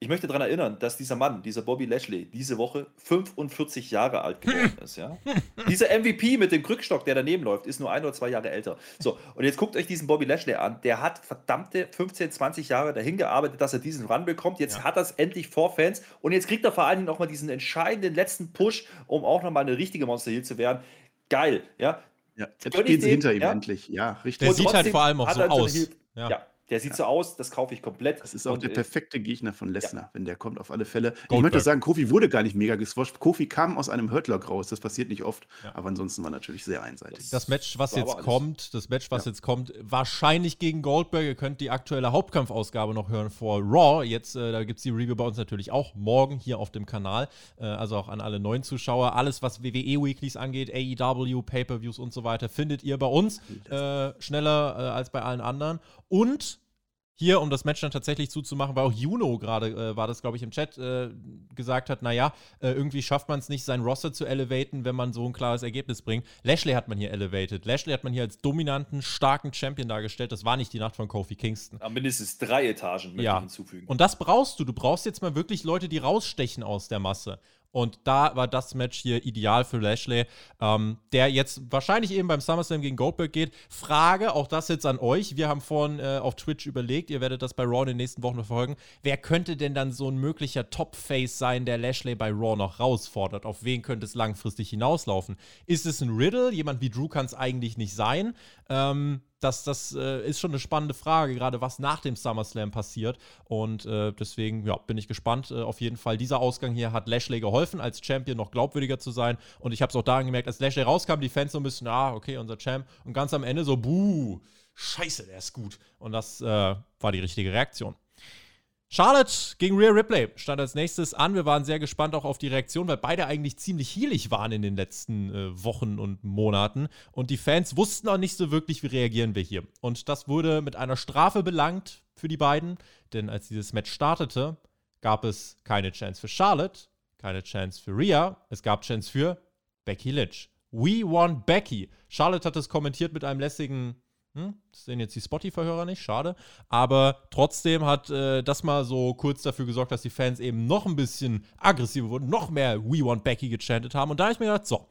Ich möchte daran erinnern, dass dieser Mann, dieser Bobby Lashley, diese Woche 45 Jahre alt geworden ist. Ja? dieser MVP mit dem Krückstock, der daneben läuft, ist nur ein oder zwei Jahre älter. So, und jetzt guckt euch diesen Bobby Lashley an. Der hat verdammte 15, 20 Jahre dahin gearbeitet, dass er diesen Run bekommt. Jetzt ja. hat er es endlich vor Fans und jetzt kriegt er vor allen Dingen nochmal diesen entscheidenden letzten Push, um auch nochmal eine richtige Monster Hill zu werden. Geil, ja. Ja, jetzt stehen sie hinter ihm ja? endlich. Ja, richtig. Der sieht halt vor allem auch so aus. Ja. ja. Der sieht ja. so aus, das kaufe ich komplett. Das ist auch und, der perfekte Gegner von Lesnar, ja. wenn der kommt, auf alle Fälle. Goldberg. Ich möchte sagen, Kofi wurde gar nicht mega geswasht. Kofi kam aus einem Hurtlock raus. Das passiert nicht oft, ja. aber ansonsten war natürlich sehr einseitig. Das, das Match, was jetzt kommt, das Match, was jetzt kommt, wahrscheinlich gegen Goldberg. Ihr könnt die aktuelle Hauptkampfausgabe noch hören vor Raw. Jetzt, äh, da gibt es die Review bei uns natürlich auch morgen hier auf dem Kanal. Äh, also auch an alle neuen Zuschauer. Alles, was WWE Weeklies angeht, AEW, Pay-Per-Views und so weiter, findet ihr bei uns. Äh, schneller äh, als bei allen anderen. Und hier, um das Match dann tatsächlich zuzumachen, weil auch Juno gerade, äh, war das glaube ich im Chat, äh, gesagt hat, naja, äh, irgendwie schafft man es nicht, sein Roster zu elevaten, wenn man so ein klares Ergebnis bringt. Lashley hat man hier elevated. Lashley hat man hier als dominanten, starken Champion dargestellt. Das war nicht die Nacht von Kofi Kingston. Aber mindestens drei Etagen möchte ja. ich hinzufügen. Und das brauchst du. Du brauchst jetzt mal wirklich Leute, die rausstechen aus der Masse. Und da war das Match hier ideal für Lashley, ähm, der jetzt wahrscheinlich eben beim SummerSlam gegen Goldberg geht. Frage, auch das jetzt an euch. Wir haben vorhin äh, auf Twitch überlegt, ihr werdet das bei Raw in den nächsten Wochen verfolgen. Wer könnte denn dann so ein möglicher Top-Face sein, der Lashley bei Raw noch herausfordert? Auf wen könnte es langfristig hinauslaufen? Ist es ein Riddle? Jemand wie Drew kann es eigentlich nicht sein. Ähm, das, das äh, ist schon eine spannende Frage, gerade was nach dem SummerSlam passiert. Und äh, deswegen ja, bin ich gespannt. Äh, auf jeden Fall, dieser Ausgang hier hat Lashley geholfen, als Champion noch glaubwürdiger zu sein. Und ich habe es auch daran gemerkt, als Lashley rauskam, die Fans so ein bisschen, ah, okay, unser Champ. Und ganz am Ende so, buh, scheiße, der ist gut. Und das äh, war die richtige Reaktion. Charlotte gegen Rhea Ripley stand als nächstes an. Wir waren sehr gespannt auch auf die Reaktion, weil beide eigentlich ziemlich heelig waren in den letzten äh, Wochen und Monaten. Und die Fans wussten auch nicht so wirklich, wie reagieren wir hier. Und das wurde mit einer Strafe belangt für die beiden. Denn als dieses Match startete, gab es keine Chance für Charlotte, keine Chance für Rhea. Es gab Chance für Becky Lynch. We want Becky. Charlotte hat es kommentiert mit einem lässigen hm, das sehen jetzt die Spotify-Hörer nicht, schade. Aber trotzdem hat äh, das mal so kurz dafür gesorgt, dass die Fans eben noch ein bisschen aggressiver wurden, noch mehr We Want Becky gechantet haben. Und da habe ich mir gedacht, so,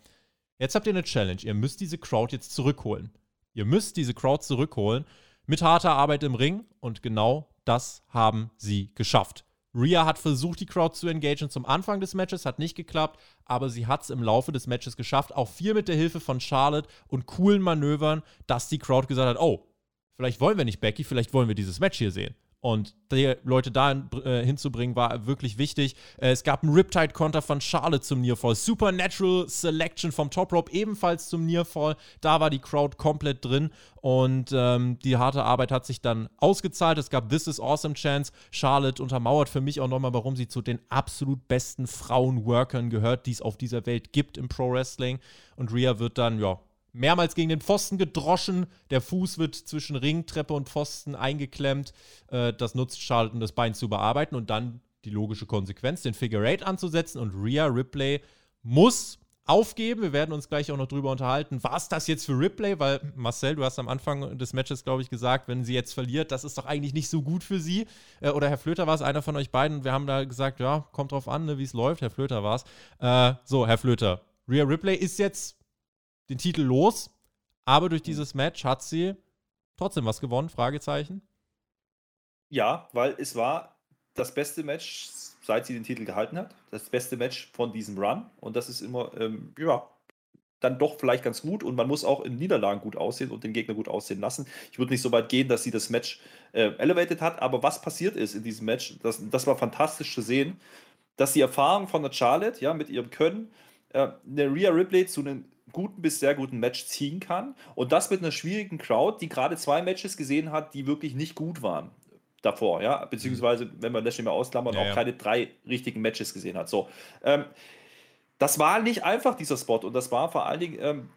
jetzt habt ihr eine Challenge. Ihr müsst diese Crowd jetzt zurückholen. Ihr müsst diese Crowd zurückholen mit harter Arbeit im Ring. Und genau das haben sie geschafft. Rhea hat versucht, die Crowd zu engagieren zum Anfang des Matches, hat nicht geklappt, aber sie hat es im Laufe des Matches geschafft, auch viel mit der Hilfe von Charlotte und coolen Manövern, dass die Crowd gesagt hat, oh, vielleicht wollen wir nicht Becky, vielleicht wollen wir dieses Match hier sehen. Und die Leute da äh, hinzubringen, war wirklich wichtig. Äh, es gab einen Riptide-Konter von Charlotte zum Nearfall. Supernatural Selection vom Top Rope ebenfalls zum Nearfall. Da war die Crowd komplett drin. Und ähm, die harte Arbeit hat sich dann ausgezahlt. Es gab This is Awesome Chance. Charlotte untermauert für mich auch nochmal, warum sie zu den absolut besten Frauenworkern gehört, die es auf dieser Welt gibt im Pro Wrestling. Und Rhea wird dann, ja, mehrmals gegen den Pfosten gedroschen. Der Fuß wird zwischen Ringtreppe und Pfosten eingeklemmt. Äh, das nutzt Charlotte, das Bein zu bearbeiten und dann die logische Konsequenz, den Figure Eight anzusetzen. Und Rhea Ripley muss aufgeben. Wir werden uns gleich auch noch drüber unterhalten. War es das jetzt für Ripley? Weil Marcel, du hast am Anfang des Matches, glaube ich, gesagt, wenn sie jetzt verliert, das ist doch eigentlich nicht so gut für sie. Äh, oder Herr Flöter war es, einer von euch beiden. Wir haben da gesagt, ja, kommt drauf an, ne, wie es läuft. Herr Flöter war es. Äh, so, Herr Flöter. Rhea Ripley ist jetzt den Titel los, aber durch dieses Match hat sie trotzdem was gewonnen? Fragezeichen. Ja, weil es war das beste Match, seit sie den Titel gehalten hat. Das beste Match von diesem Run. Und das ist immer, ähm, ja, dann doch vielleicht ganz gut. Und man muss auch in Niederlagen gut aussehen und den Gegner gut aussehen lassen. Ich würde nicht so weit gehen, dass sie das Match äh, elevated hat. Aber was passiert ist in diesem Match, das, das war fantastisch zu sehen, dass die Erfahrung von der Charlotte, ja, mit ihrem Können, äh, eine Rhea Ripley zu einem guten bis sehr guten Match ziehen kann. Und das mit einer schwierigen Crowd, die gerade zwei Matches gesehen hat, die wirklich nicht gut waren davor, ja, beziehungsweise, wenn man das nicht mehr ausklammert, ja, auch ja. keine drei richtigen Matches gesehen hat. So, ähm, das war nicht einfach, dieser Spot, und das war vor allen Dingen ähm,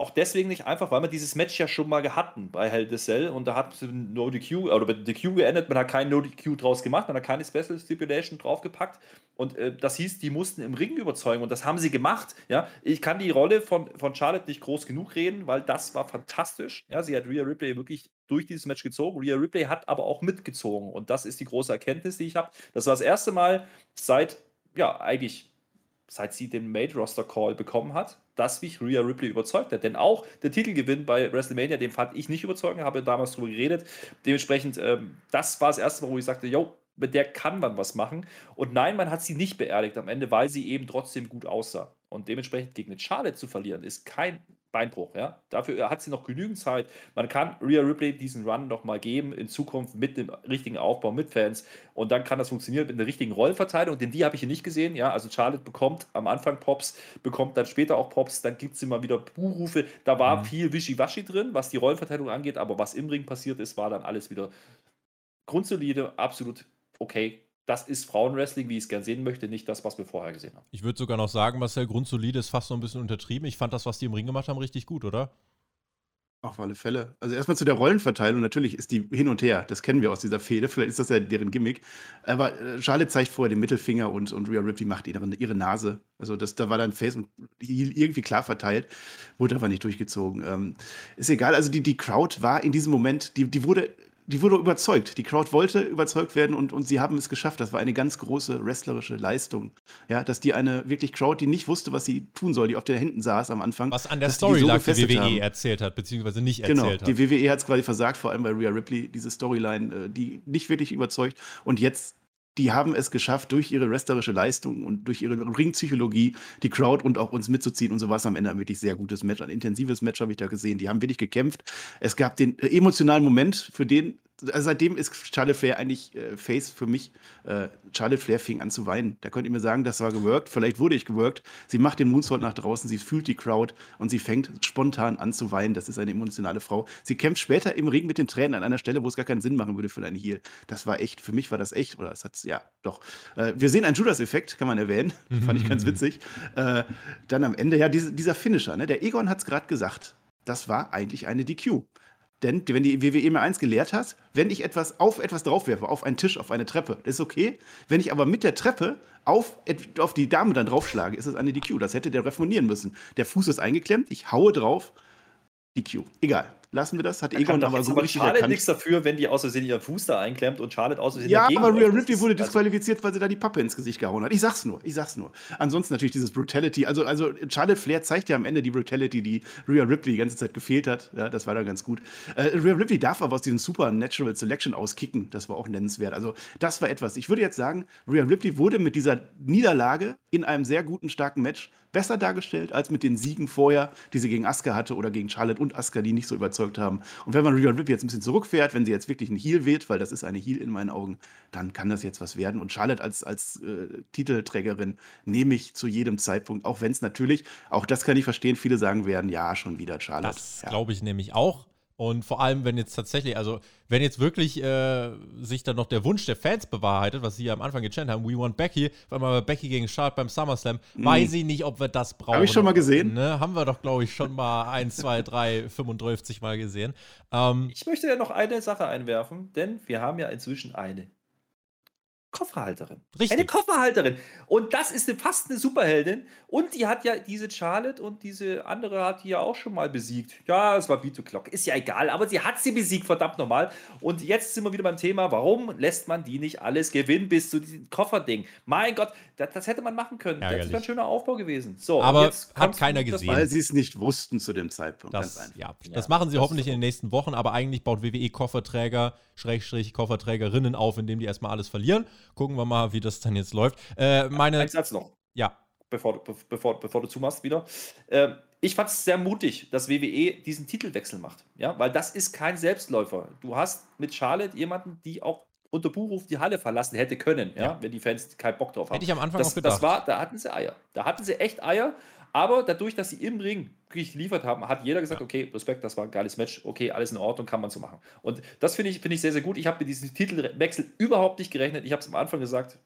auch deswegen nicht einfach, weil wir dieses Match ja schon mal hatten bei Hell the Cell und da hat No DQ, oder DQ geendet, man hat kein No DQ draus gemacht, man hat keine Special Stipulation draufgepackt und äh, das hieß, die mussten im Ring überzeugen und das haben sie gemacht, ja. Ich kann die Rolle von, von Charlotte nicht groß genug reden, weil das war fantastisch, ja. Sie hat Rhea Ripley wirklich durch dieses Match gezogen. Rhea Ripley hat aber auch mitgezogen und das ist die große Erkenntnis, die ich habe. Das war das erste Mal seit, ja, eigentlich seit sie den Main-Roster-Call bekommen hat, dass mich Rhea Ripley überzeugt hat. Denn auch der Titelgewinn bei WrestleMania, den fand ich nicht überzeugend, habe damals darüber geredet. Dementsprechend, ähm, das war das erste Mal, wo ich sagte, yo, mit der kann man was machen. Und nein, man hat sie nicht beerdigt am Ende, weil sie eben trotzdem gut aussah. Und dementsprechend gegen eine Charlotte zu verlieren, ist kein Beinbruch, ja. Dafür hat sie noch genügend Zeit. Man kann Rhea Ripley diesen Run noch mal geben in Zukunft mit dem richtigen Aufbau mit Fans und dann kann das funktionieren mit einer richtigen Rollenverteilung, denn die habe ich hier nicht gesehen, ja. Also Charlotte bekommt am Anfang Pops, bekommt dann später auch Pops, dann gibt es immer wieder Buhrufe. Da war mhm. viel Wischiwaschi drin, was die Rollenverteilung angeht, aber was im Ring passiert ist, war dann alles wieder grundsolide, absolut okay das ist Frauenwrestling, wie ich es gern sehen möchte, nicht das, was wir vorher gesehen haben. Ich würde sogar noch sagen, Marcel, grundsolide ist fast noch ein bisschen untertrieben. Ich fand das, was die im Ring gemacht haben, richtig gut, oder? Auf alle Fälle. Also erstmal zu der Rollenverteilung. Natürlich ist die hin und her. Das kennen wir aus dieser Fehde. Vielleicht ist das ja deren Gimmick. Aber äh, Charlotte zeigt vorher den Mittelfinger und, und Rhea Ripley macht ihre, ihre Nase. Also das, da war dann Face und irgendwie klar verteilt. Wurde aber nicht durchgezogen. Ähm, ist egal. Also die, die Crowd war in diesem Moment, die, die wurde die wurde überzeugt. Die Crowd wollte überzeugt werden und, und sie haben es geschafft. Das war eine ganz große wrestlerische Leistung. Ja, dass die eine wirklich Crowd, die nicht wusste, was sie tun soll, die auf den Händen saß am Anfang. Was an der Story so lag, die WWE haben. erzählt hat, beziehungsweise nicht genau, erzählt hat. Genau, die WWE hat es quasi versagt, vor allem bei Rhea Ripley, diese Storyline, äh, die nicht wirklich überzeugt. Und jetzt die haben es geschafft, durch ihre wrestlerische Leistung und durch ihre Ringpsychologie die Crowd und auch uns mitzuziehen. Und so war es am Ende ein wirklich sehr gutes Match, ein intensives Match habe ich da gesehen. Die haben wirklich gekämpft. Es gab den äh, emotionalen Moment, für den also seitdem ist Charlotte Flair eigentlich äh, Face für mich. Äh, Charlotte Flair fing an zu weinen. Da könnt ihr mir sagen, das war gewirkt. Vielleicht wurde ich gewirkt. Sie macht den Moonsault nach draußen, sie fühlt die Crowd und sie fängt spontan an zu weinen. Das ist eine emotionale Frau. Sie kämpft später im Ring mit den Tränen an einer Stelle, wo es gar keinen Sinn machen würde für eine Heal. Das war echt, für mich war das echt, oder es hat, ja, doch. Äh, wir sehen einen Judas-Effekt, kann man erwähnen. Fand ich ganz witzig. Äh, dann am Ende, ja, diese, dieser Finisher, ne? der Egon hat es gerade gesagt. Das war eigentlich eine DQ. Denn wenn die WWE mir eins gelehrt hat, wenn ich etwas auf etwas draufwerfe, auf einen Tisch, auf eine Treppe, das ist okay. Wenn ich aber mit der Treppe auf, auf die Dame dann draufschlage, ist es eine DQ. Das hätte der reformieren müssen. Der Fuß ist eingeklemmt, ich haue drauf, DQ. Egal lassen wir das. Hat Egon aber gut richtig Charlotte nichts dafür, wenn die aus Versehen ihren Fuß da einklemmt und Charlotte aus Versehen Ja, aber Rhea Ripley wurde also disqualifiziert, weil sie da die Pappe ins Gesicht gehauen hat. Ich sag's nur, ich sag's nur. Ansonsten natürlich dieses Brutality. Also, also Charlotte Flair zeigt ja am Ende die Brutality, die Rhea Ripley die ganze Zeit gefehlt hat. Ja, das war da ganz gut. Äh, Rhea Ripley darf aber aus diesem Supernatural Selection auskicken. Das war auch nennenswert. Also, das war etwas. Ich würde jetzt sagen, Rhea Ripley wurde mit dieser Niederlage in einem sehr guten, starken Match besser dargestellt als mit den Siegen vorher, die sie gegen Asuka hatte oder gegen Charlotte und Asuka, die nicht so überzeugt haben. Und wenn man Rhea Ripley jetzt ein bisschen zurückfährt, wenn sie jetzt wirklich ein Heel wird, weil das ist eine Heel in meinen Augen, dann kann das jetzt was werden. Und Charlotte als, als äh, Titelträgerin nehme ich zu jedem Zeitpunkt, auch wenn es natürlich, auch das kann ich verstehen, viele sagen werden, ja, schon wieder Charlotte. Das ja. glaube ich nämlich auch. Und vor allem, wenn jetzt tatsächlich, also wenn jetzt wirklich äh, sich dann noch der Wunsch der Fans bewahrheitet, was sie ja am Anfang gechannt haben, we want Becky, weil mal Becky gegen Charlotte beim SummerSlam, mhm. weiß ich nicht, ob wir das brauchen. Habe ich schon mal gesehen. Ne? Haben wir doch, glaube ich, schon mal 1, 2, 3, 35 Mal gesehen. Ähm, ich möchte ja noch eine Sache einwerfen, denn wir haben ja inzwischen eine Kofferhalterin. Richtig. Eine Kofferhalterin. Und das ist eine, fast eine Superheldin. Und die hat ja diese Charlotte und diese andere hat die ja auch schon mal besiegt. Ja, es war Beat the Clock. Ist ja egal, aber sie hat sie besiegt, verdammt nochmal. Und jetzt sind wir wieder beim Thema, warum lässt man die nicht alles gewinnen bis zu diesem Kofferding? Mein Gott, das, das hätte man machen können. Ärgerlich. Das wäre ein schöner Aufbau gewesen. So, aber hat keiner gesehen. Weil sie es nicht wussten zu dem Zeitpunkt. Das, ja, das machen sie das hoffentlich in den nächsten Wochen, aber eigentlich baut WWE Kofferträger, Schrägstrich Kofferträgerinnen auf, indem die erstmal alles verlieren. Gucken wir mal, wie das dann jetzt läuft. Äh, meine, Ein Satz noch. Ja. Bevor, bevor, bevor du zumachst wieder. Äh, ich fand es sehr mutig, dass WWE diesen Titelwechsel macht. Ja, weil das ist kein Selbstläufer. Du hast mit Charlotte jemanden, die auch unter Buchruf die Halle verlassen hätte können, ja, ja. wenn die Fans keinen Bock drauf haben. Hätte ich am Anfang das, auch gedacht. Das war, da hatten sie Eier. Da hatten sie echt Eier. Aber dadurch, dass sie im Ring wirklich geliefert haben, hat jeder gesagt, okay, Respekt, das war ein geiles Match, okay, alles in Ordnung, kann man so machen. Und das finde ich, find ich sehr, sehr gut. Ich habe mit diesem Titelwechsel überhaupt nicht gerechnet. Ich habe es am Anfang gesagt,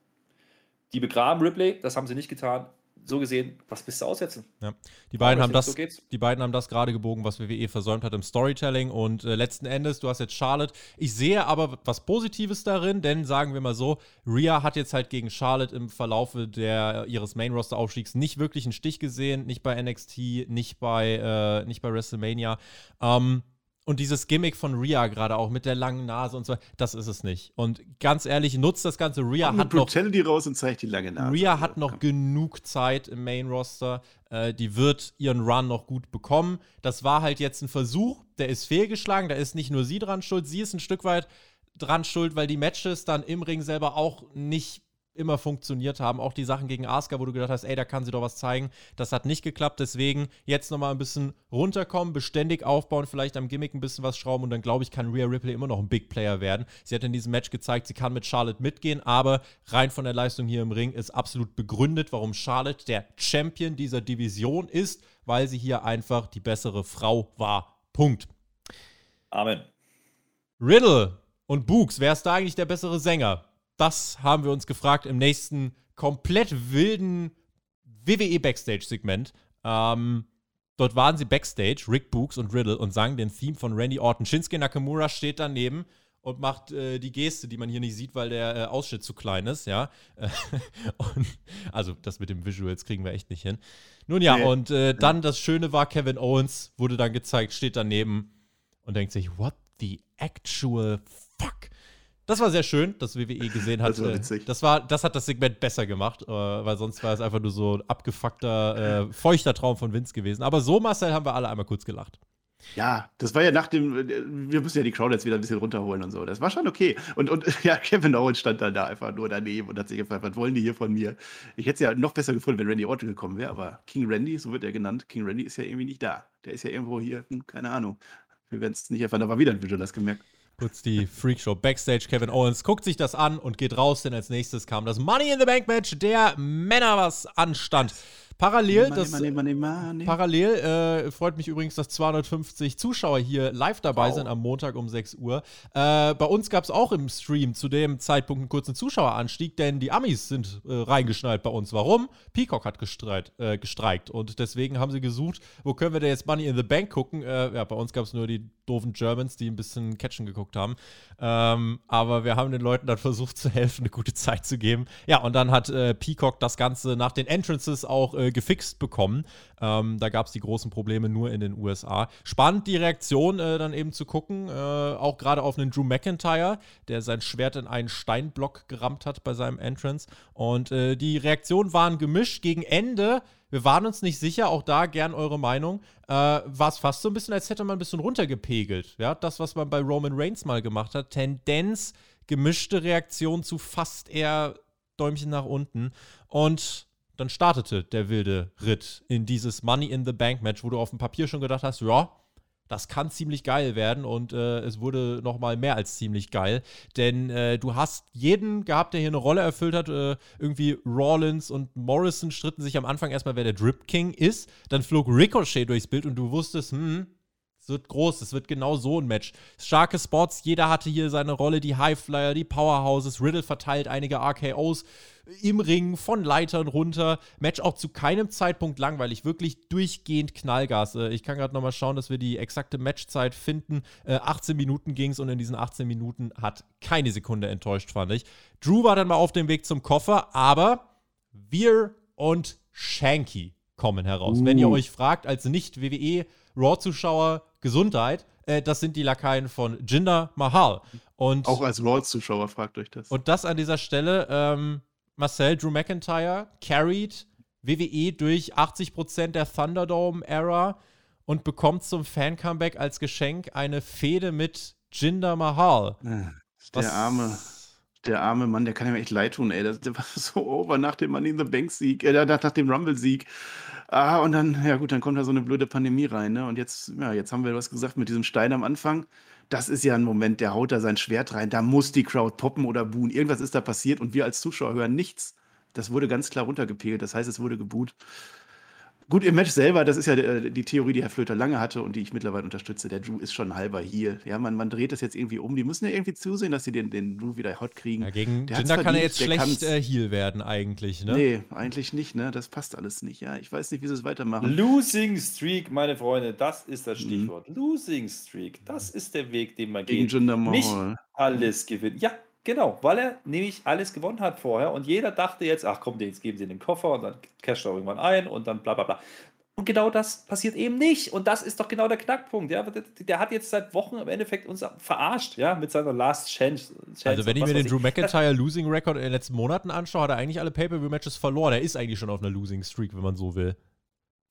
die begraben Ripley, das haben sie nicht getan so gesehen, was bist du aussetzen? Ja. Die, beiden haben das, so die beiden haben das gerade gebogen, was WWE versäumt hat im Storytelling. Und äh, letzten Endes, du hast jetzt Charlotte. Ich sehe aber was Positives darin, denn sagen wir mal so, Rhea hat jetzt halt gegen Charlotte im Verlaufe der, ihres Main-Roster-Aufstiegs nicht wirklich einen Stich gesehen. Nicht bei NXT, nicht bei, äh, nicht bei WrestleMania. Ähm, und dieses Gimmick von Rhea gerade auch mit der langen Nase und so, das ist es nicht. Und ganz ehrlich, nutzt das Ganze. Rhea Komm hat Brutality noch. raus und zeigt die lange Nase. Rhea hat noch genug Zeit im Main Roster. Äh, die wird ihren Run noch gut bekommen. Das war halt jetzt ein Versuch, der ist fehlgeschlagen. Da ist nicht nur sie dran schuld, sie ist ein Stück weit dran schuld, weil die Matches dann im Ring selber auch nicht immer funktioniert haben. Auch die Sachen gegen Asuka, wo du gedacht hast, ey, da kann sie doch was zeigen. Das hat nicht geklappt. Deswegen jetzt nochmal ein bisschen runterkommen, beständig aufbauen, vielleicht am Gimmick ein bisschen was schrauben und dann glaube ich, kann Rhea Ripley immer noch ein Big Player werden. Sie hat in diesem Match gezeigt, sie kann mit Charlotte mitgehen, aber rein von der Leistung hier im Ring ist absolut begründet, warum Charlotte der Champion dieser Division ist, weil sie hier einfach die bessere Frau war. Punkt. Amen. Riddle und Books, wer ist da eigentlich der bessere Sänger? Das haben wir uns gefragt im nächsten komplett wilden WWE Backstage-Segment. Ähm, dort waren sie Backstage, Rick Books und Riddle, und sangen den Theme von Randy Orton. Shinsuke Nakamura steht daneben und macht äh, die Geste, die man hier nicht sieht, weil der äh, Ausschnitt zu klein ist, ja. und, also das mit dem Visuals kriegen wir echt nicht hin. Nun ja, nee. und äh, dann das Schöne war, Kevin Owens wurde dann gezeigt, steht daneben und denkt sich, what the actual fuck? Das war sehr schön, dass WWE gesehen hat. Das war, äh, witzig. das, war das hat das Segment besser gemacht, äh, weil sonst war es einfach nur so ein abgefuckter, äh, feuchter Traum von Vince gewesen. Aber so, Marcel, haben wir alle einmal kurz gelacht. Ja, das war ja nach dem, wir müssen ja die Crowd jetzt wieder ein bisschen runterholen und so. Das war schon okay. Und, und ja, Kevin Owens stand dann da einfach nur daneben und hat sich gefragt, was wollen die hier von mir? Ich hätte es ja noch besser gefunden, wenn Randy Orton gekommen wäre, aber King Randy, so wird er genannt, King Randy ist ja irgendwie nicht da. Der ist ja irgendwo hier, hm, keine Ahnung. Wir werden es nicht erfahren, da war wieder ein Video, das gemerkt. Kurz die Freakshow Backstage. Kevin Owens guckt sich das an und geht raus, denn als nächstes kam das Money in the Bank Match der Männer, was anstand. Parallel, money, das, money, money, parallel äh, freut mich übrigens, dass 250 Zuschauer hier live dabei wow. sind am Montag um 6 Uhr. Äh, bei uns gab es auch im Stream zu dem Zeitpunkt einen kurzen Zuschaueranstieg, denn die Amis sind äh, reingeschnallt bei uns. Warum? Peacock hat gestreit, äh, gestreikt und deswegen haben sie gesucht, wo können wir denn jetzt Money in the Bank gucken? Äh, ja, bei uns gab es nur die doofen Germans, die ein bisschen Catchen geguckt haben. Ähm, aber wir haben den Leuten dann versucht zu helfen, eine gute Zeit zu geben. Ja, und dann hat äh, Peacock das Ganze nach den Entrances auch äh, gefixt bekommen. Ähm, da gab es die großen Probleme nur in den USA. Spannend die Reaktion äh, dann eben zu gucken, äh, auch gerade auf einen Drew McIntyre, der sein Schwert in einen Steinblock gerammt hat bei seinem Entrance. Und äh, die Reaktionen waren gemischt. Gegen Ende wir waren uns nicht sicher, auch da gern eure Meinung. Äh, war es fast so ein bisschen, als hätte man ein bisschen runtergepegelt. Ja, das, was man bei Roman Reigns mal gemacht hat. Tendenz, gemischte Reaktion zu fast eher Däumchen nach unten. Und dann startete der wilde Ritt in dieses Money in the Bank Match, wo du auf dem Papier schon gedacht hast, ja, das kann ziemlich geil werden und äh, es wurde noch mal mehr als ziemlich geil, denn äh, du hast jeden gehabt, der hier eine Rolle erfüllt hat. Äh, irgendwie Rollins und Morrison stritten sich am Anfang erstmal, wer der Drip King ist. Dann flog Ricochet durchs Bild und du wusstest, hm, es wird groß, es wird genau so ein Match. Starke Spots, jeder hatte hier seine Rolle, die Highflyer, die Powerhouses, Riddle verteilt einige RKOs im Ring, von Leitern runter. Match auch zu keinem Zeitpunkt langweilig, wirklich durchgehend Knallgas. Äh, ich kann gerade nochmal schauen, dass wir die exakte Matchzeit finden. 18 äh, Minuten ging es und in diesen 18 Minuten hat keine Sekunde enttäuscht, fand ich. Drew war dann mal auf dem Weg zum Koffer, aber wir und Shanky kommen heraus. Uh. Wenn ihr uh. euch fragt, als Nicht-WWE Raw-Zuschauer, Gesundheit, äh, das sind die Lakaien von Jinder Mahal. Und, Auch als Raw-Zuschauer fragt euch das. Und das an dieser Stelle, ähm, Marcel Drew McIntyre carried WWE durch 80% der Thunderdome-Ära und bekommt zum Fan-Comeback als Geschenk eine Fehde mit Jinder Mahal. Der Was? arme, der arme Mann, der kann ihm echt leid tun, ey. Das, der war so over nach dem Money in the Bank-Sieg, äh, nach, nach dem Rumble-Sieg. Ah, und dann, ja gut, dann kommt da so eine blöde Pandemie rein, ne? Und jetzt, ja, jetzt haben wir was gesagt mit diesem Stein am Anfang. Das ist ja ein Moment, der haut da sein Schwert rein. Da muss die Crowd poppen oder buhen. Irgendwas ist da passiert und wir als Zuschauer hören nichts. Das wurde ganz klar runtergepegelt. Das heißt, es wurde geboot. Gut, im Match selber, das ist ja äh, die Theorie, die Herr Flöter lange hatte und die ich mittlerweile unterstütze. Der Drew ist schon halber Heel. Ja, man, man dreht das jetzt irgendwie um. Die müssen ja irgendwie zusehen, dass sie den, den Drew wieder hot kriegen. Ja, gegen der Jinder kann er jetzt schlecht äh, Heel werden, eigentlich, ne? Nee, eigentlich nicht, ne? Das passt alles nicht. Ja, ich weiß nicht, wie sie es weitermachen. Losing Streak, meine Freunde, das ist das mhm. Stichwort. Mhm. Losing Streak, das ist der Weg, den man gegen geht. Jinder Mahal. Nicht alles gewinnen. Ja, Genau, weil er nämlich alles gewonnen hat vorher und jeder dachte jetzt, ach komm, jetzt geben sie den Koffer und dann casht er irgendwann ein und dann bla bla bla. Und genau das passiert eben nicht. Und das ist doch genau der Knackpunkt. Ja? Der, der hat jetzt seit Wochen im Endeffekt uns verarscht, ja, mit seiner Last Chance. Chance also, wenn ich mir den Drew McIntyre Losing Record in den letzten Monaten anschaue, hat er eigentlich alle Pay-Per-View-Matches verloren. Er ist eigentlich schon auf einer Losing Streak, wenn man so will.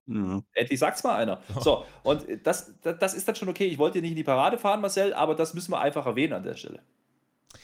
Ja. Endlich sagt's mal einer. So, und das, das, das ist dann schon okay. Ich wollte nicht in die Parade fahren, Marcel, aber das müssen wir einfach erwähnen an der Stelle.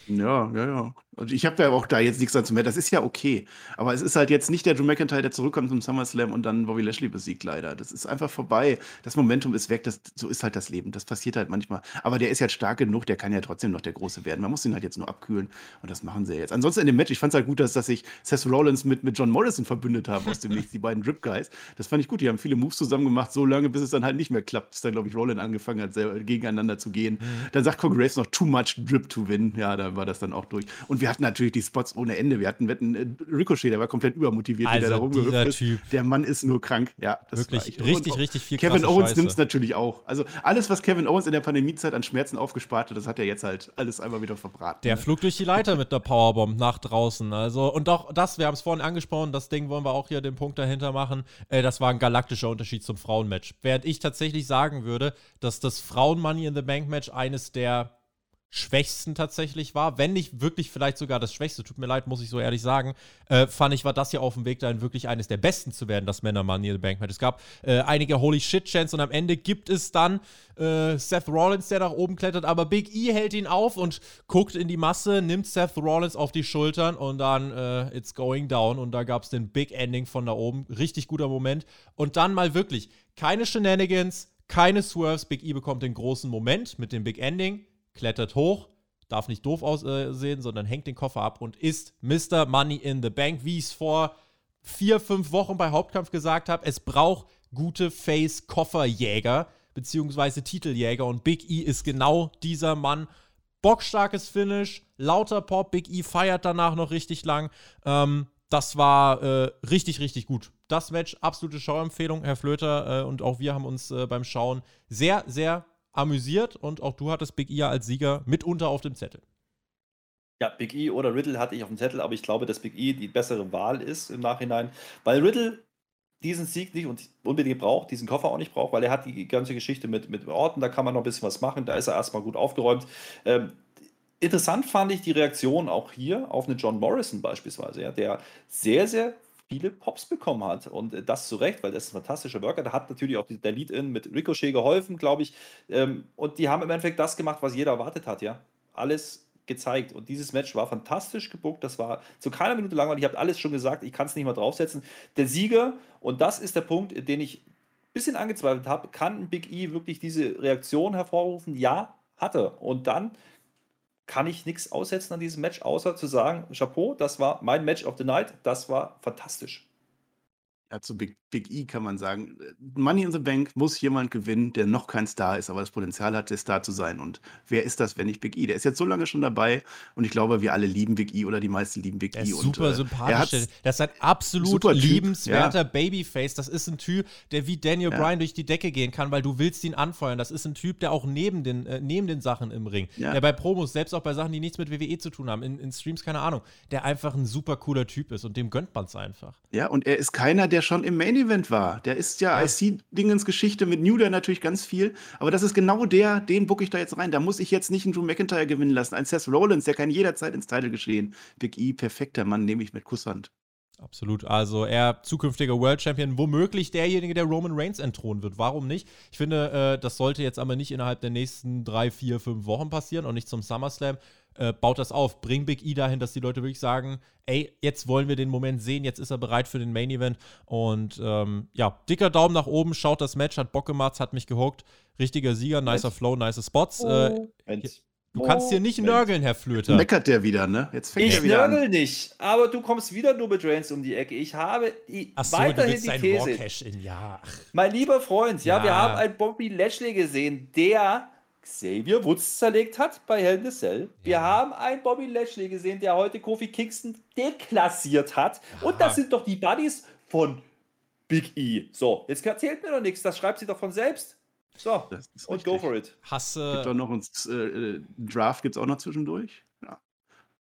Ja, ja, ja. Und ich habe ja auch da jetzt nichts dazu mehr. Das ist ja okay. Aber es ist halt jetzt nicht der Drew McIntyre, der zurückkommt zum SummerSlam und dann Bobby Lashley besiegt, leider. Das ist einfach vorbei. Das Momentum ist weg. Das, so ist halt das Leben. Das passiert halt manchmal. Aber der ist jetzt stark genug, der kann ja trotzdem noch der Große werden. Man muss ihn halt jetzt nur abkühlen. Und das machen sie jetzt. Ansonsten in dem Match, ich fand es halt gut, dass, dass sich Seth Rollins mit, mit John Morrison verbündet haben aus dem Nichts, die beiden Drip Guys. Das fand ich gut. Die haben viele Moves zusammen gemacht, so lange, bis es dann halt nicht mehr klappt. Bis dann, glaube ich, Rollins angefangen hat, gegeneinander zu gehen. Mhm. Dann sagt Congraves noch too much Drip to win. Ja, da war das dann auch durch. Und wir hatten natürlich die Spots ohne Ende. Wir hatten, wir hatten äh, Ricochet, der war komplett übermotiviert, also wie der da rumgehüpft ist. Typ. Der Mann ist nur krank. Ja, das Wirklich, richtig, richtig viel Kevin Owens nimmt es natürlich auch. Also alles, was Kevin Owens in der Pandemiezeit an Schmerzen aufgespart hat, das hat er jetzt halt alles einmal wieder verbraten. Der ne? flog durch die Leiter mit der Powerbomb nach draußen. Also, und auch das, wir haben es vorhin angesprochen, das Ding wollen wir auch hier den Punkt dahinter machen. Äh, das war ein galaktischer Unterschied zum Frauenmatch. Während ich tatsächlich sagen würde, dass das Frauen-Money in the Bank-Match eines der schwächsten tatsächlich war, wenn nicht wirklich vielleicht sogar das Schwächste, tut mir leid, muss ich so ehrlich sagen, äh, fand ich, war das ja auf dem Weg dahin, wirklich eines der besten zu werden, das Männer Money in the Bank Match. Es gab äh, einige Holy Shit Chants und am Ende gibt es dann äh, Seth Rollins, der nach oben klettert, aber Big E hält ihn auf und guckt in die Masse, nimmt Seth Rollins auf die Schultern und dann äh, it's going down. Und da gab es den Big Ending von da oben, richtig guter Moment. Und dann mal wirklich keine Shenanigans, keine Swerves, Big E bekommt den großen Moment mit dem Big Ending, klettert hoch, darf nicht doof aussehen, sondern hängt den Koffer ab und ist Mr. Money in the Bank, wie ich es vor vier, fünf Wochen bei Hauptkampf gesagt habe. Es braucht gute Face-Kofferjäger beziehungsweise Titeljäger und Big E ist genau dieser Mann. Bockstarkes Finish, lauter Pop, Big E feiert danach noch richtig lang. Ähm, das war äh, richtig, richtig gut. Das Match, absolute Schauempfehlung, Herr Flöter. Äh, und auch wir haben uns äh, beim Schauen sehr, sehr amüsiert. Und auch du hattest Big E als Sieger mitunter auf dem Zettel. Ja, Big E oder Riddle hatte ich auf dem Zettel, aber ich glaube, dass Big E die bessere Wahl ist im Nachhinein, weil Riddle diesen Sieg nicht und unbedingt braucht, diesen Koffer auch nicht braucht, weil er hat die ganze Geschichte mit, mit Orten, da kann man noch ein bisschen was machen, da ist er erstmal gut aufgeräumt. Ähm, interessant fand ich die Reaktion auch hier auf einen John Morrison beispielsweise, ja, der sehr, sehr viele Pops bekommen hat. Und das zu Recht, weil das ist ein fantastischer Worker. Da hat natürlich auch der Lead-In mit Ricochet geholfen, glaube ich. Ähm, und die haben im Endeffekt das gemacht, was jeder erwartet hat, ja. Alles gezeigt. Und dieses Match war fantastisch gebuckt. Das war zu keiner Minute langweilig. Ich habe alles schon gesagt. Ich kann es nicht mal draufsetzen. Der Sieger, und das ist der Punkt, den ich ein bisschen angezweifelt habe, kann Big E wirklich diese Reaktion hervorrufen? Ja, hatte. Und dann kann ich nichts aussetzen an diesem Match, außer zu sagen, Chapeau, das war mein Match of the Night. Das war fantastisch. Ja, zu Big, Big E kann man sagen, äh, Money in the Bank muss jemand gewinnen, der noch kein Star ist, aber das Potenzial hat, der Star zu sein. Und wer ist das, wenn nicht Big E? Der ist jetzt so lange schon dabei und ich glaube, wir alle lieben Big E oder die meisten lieben Big der E. Ist super und, äh, sympathisch. Das ist ein absolut liebenswerter ja. Babyface. Das ist ein Typ, der wie Daniel ja. Bryan durch die Decke gehen kann, weil du willst ihn anfeuern. Das ist ein Typ, der auch neben den, äh, neben den Sachen im Ring, ja. der bei Promos, selbst auch bei Sachen, die nichts mit WWE zu tun haben, in, in Streams, keine Ahnung, der einfach ein super cooler Typ ist und dem gönnt man es einfach. Ja, und er ist keiner, der schon im Main Event war. Der ist ja, ja. IC-Dingens Geschichte mit New Day natürlich ganz viel. Aber das ist genau der, den bucke ich da jetzt rein. Da muss ich jetzt nicht einen Drew McIntyre gewinnen lassen. Ein Seth Rollins, der kann jederzeit ins Title geschehen. Big E, perfekter Mann, nehme ich mit Kusshand. Absolut. Also er zukünftiger World Champion, womöglich derjenige, der Roman Reigns entthronen wird. Warum nicht? Ich finde, äh, das sollte jetzt aber nicht innerhalb der nächsten drei, vier, fünf Wochen passieren und nicht zum SummerSlam. Äh, baut das auf, bring Big E dahin, dass die Leute wirklich sagen, ey, jetzt wollen wir den Moment sehen, jetzt ist er bereit für den Main Event. Und ähm, ja, dicker Daumen nach oben, schaut das Match, hat Bock gemacht, hat mich gehuckt, richtiger Sieger, nicer Flow, nice Spots. Äh, du kannst hier nicht nörgeln, Herr Flöter. Meckert der wieder, ne? Jetzt fängt ich wieder nörgel an. nicht, aber du kommst wieder nur mit Reigns um die Ecke. Ich habe die, Ach so, weiterhin die These. In, ja. Mein lieber Freund, ja, ja, wir haben einen Bobby Lashley gesehen, der Xavier Woods zerlegt hat bei Hell in the Cell. Wir ja. haben einen Bobby Lashley gesehen, der heute Kofi Kingston deklassiert hat. Aha. Und das sind doch die Buddies von Big E. So, jetzt erzählt mir doch nichts, das schreibt sie doch von selbst. So, und richtig. go for it. Hasse. Gibt doch noch ein äh, Draft, gibt es auch noch zwischendurch? Ja.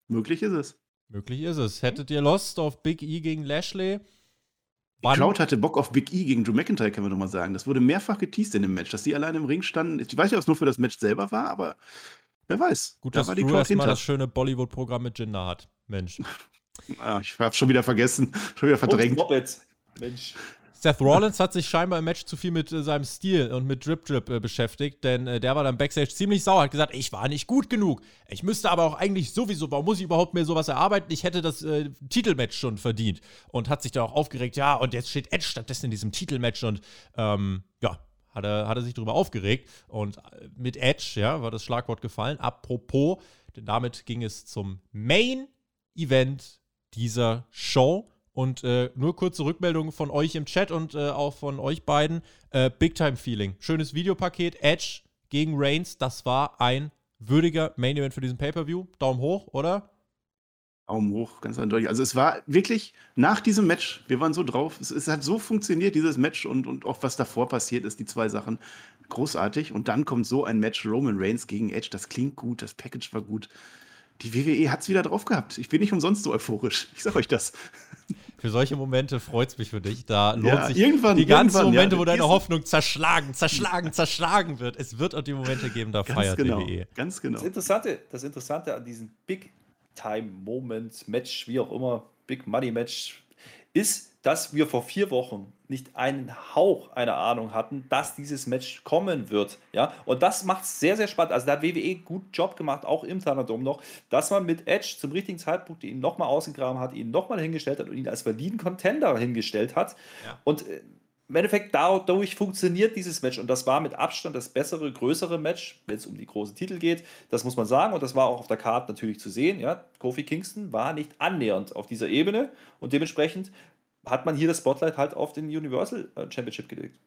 Möglich ist es. Möglich ist es. Hättet ihr Lost auf Big E gegen Lashley? Wann? Cloud hatte Bock auf Big E gegen Drew McIntyre, können wir doch mal sagen. Das wurde mehrfach geteased in dem Match, dass die alleine im Ring standen. Ich weiß nicht, ob es nur für das Match selber war, aber wer weiß. Gut, da dass war die Drew erstmal das schöne Bollywood-Programm mit Jinder hat. Mensch. ah, ich hab's schon wieder vergessen, schon wieder verdrängt. Mensch. Seth Rollins hat sich scheinbar im Match zu viel mit äh, seinem Stil und mit Drip Drip äh, beschäftigt, denn äh, der war dann backstage ziemlich sauer, hat gesagt, ich war nicht gut genug. Ich müsste aber auch eigentlich sowieso, warum muss ich überhaupt mehr sowas erarbeiten? Ich hätte das äh, Titelmatch schon verdient und hat sich da auch aufgeregt, ja, und jetzt steht Edge stattdessen in diesem Titelmatch und ähm, ja, hat er, hat er sich darüber aufgeregt und äh, mit Edge, ja, war das Schlagwort gefallen. Apropos, denn damit ging es zum Main Event dieser Show. Und äh, nur kurze Rückmeldungen von euch im Chat und äh, auch von euch beiden. Äh, Big Time Feeling. Schönes Videopaket. Edge gegen Reigns. Das war ein würdiger Main Event für diesen Pay-Per-View. Daumen hoch, oder? Daumen hoch, ganz eindeutig. Also es war wirklich nach diesem Match, wir waren so drauf, es, es, hat so funktioniert, dieses Match und, und auch was davor passiert ist, die zwei Sachen, großartig. Und dann kommt so ein Match Roman Reigns gegen Edge, das klingt gut, das Package war gut. Die WWE hat es wieder drauf gehabt. Ich bin nicht umsonst so euphorisch. Ich sag euch das. Für solche Momente freut es mich für dich. Da lohnt ja, sich die ganzen Momente, ja, wo deine Hoffnung zerschlagen, zerschlagen, zerschlagen wird. Es wird auch die Momente geben, da ganz feiert genau, WWE. Ganz genau. Das Interessante, das Interessante an diesem Big Time Moment, Match, wie auch immer, Big Money Match, ist, dass wir vor vier Wochen nicht einen Hauch einer Ahnung hatten, dass dieses Match kommen wird. Ja? Und das macht es sehr, sehr spannend. Also da hat WWE gut Job gemacht, auch im Thunderdome noch, dass man mit Edge zum richtigen Zeitpunkt ihn nochmal ausgegraben hat, ihn nochmal hingestellt hat und ihn als validen Contender hingestellt hat. Ja. Und äh, im Endeffekt dadurch funktioniert dieses Match und das war mit Abstand das bessere, größere Match, wenn es um die großen Titel geht. Das muss man sagen und das war auch auf der Karte natürlich zu sehen. Ja, Kofi Kingston war nicht annähernd auf dieser Ebene und dementsprechend hat man hier das Spotlight halt auf den Universal äh, Championship gelegt.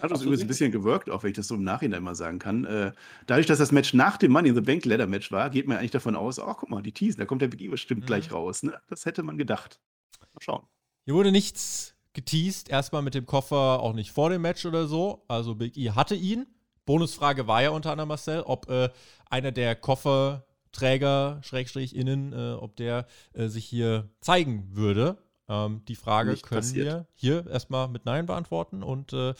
Hat uns übrigens ein bisschen gewirkt, auch wenn ich das so im Nachhinein mal sagen kann. Äh, dadurch, dass das Match nach dem Money in the Bank Ladder Match war, geht man eigentlich davon aus, oh, guck mal, die Teasen, da kommt der Big E bestimmt mhm. gleich raus. Ne? Das hätte man gedacht. Mal schauen. Hier wurde nichts geteased, erstmal mit dem Koffer auch nicht vor dem Match oder so. Also Big E hatte ihn. Bonusfrage war ja unter anderem Marcel, ob äh, einer der Kofferträger, Schrägstrich innen, äh, ob der äh, sich hier zeigen würde. Ähm, die Frage nicht können passiert. wir hier erstmal mit Nein beantworten und äh,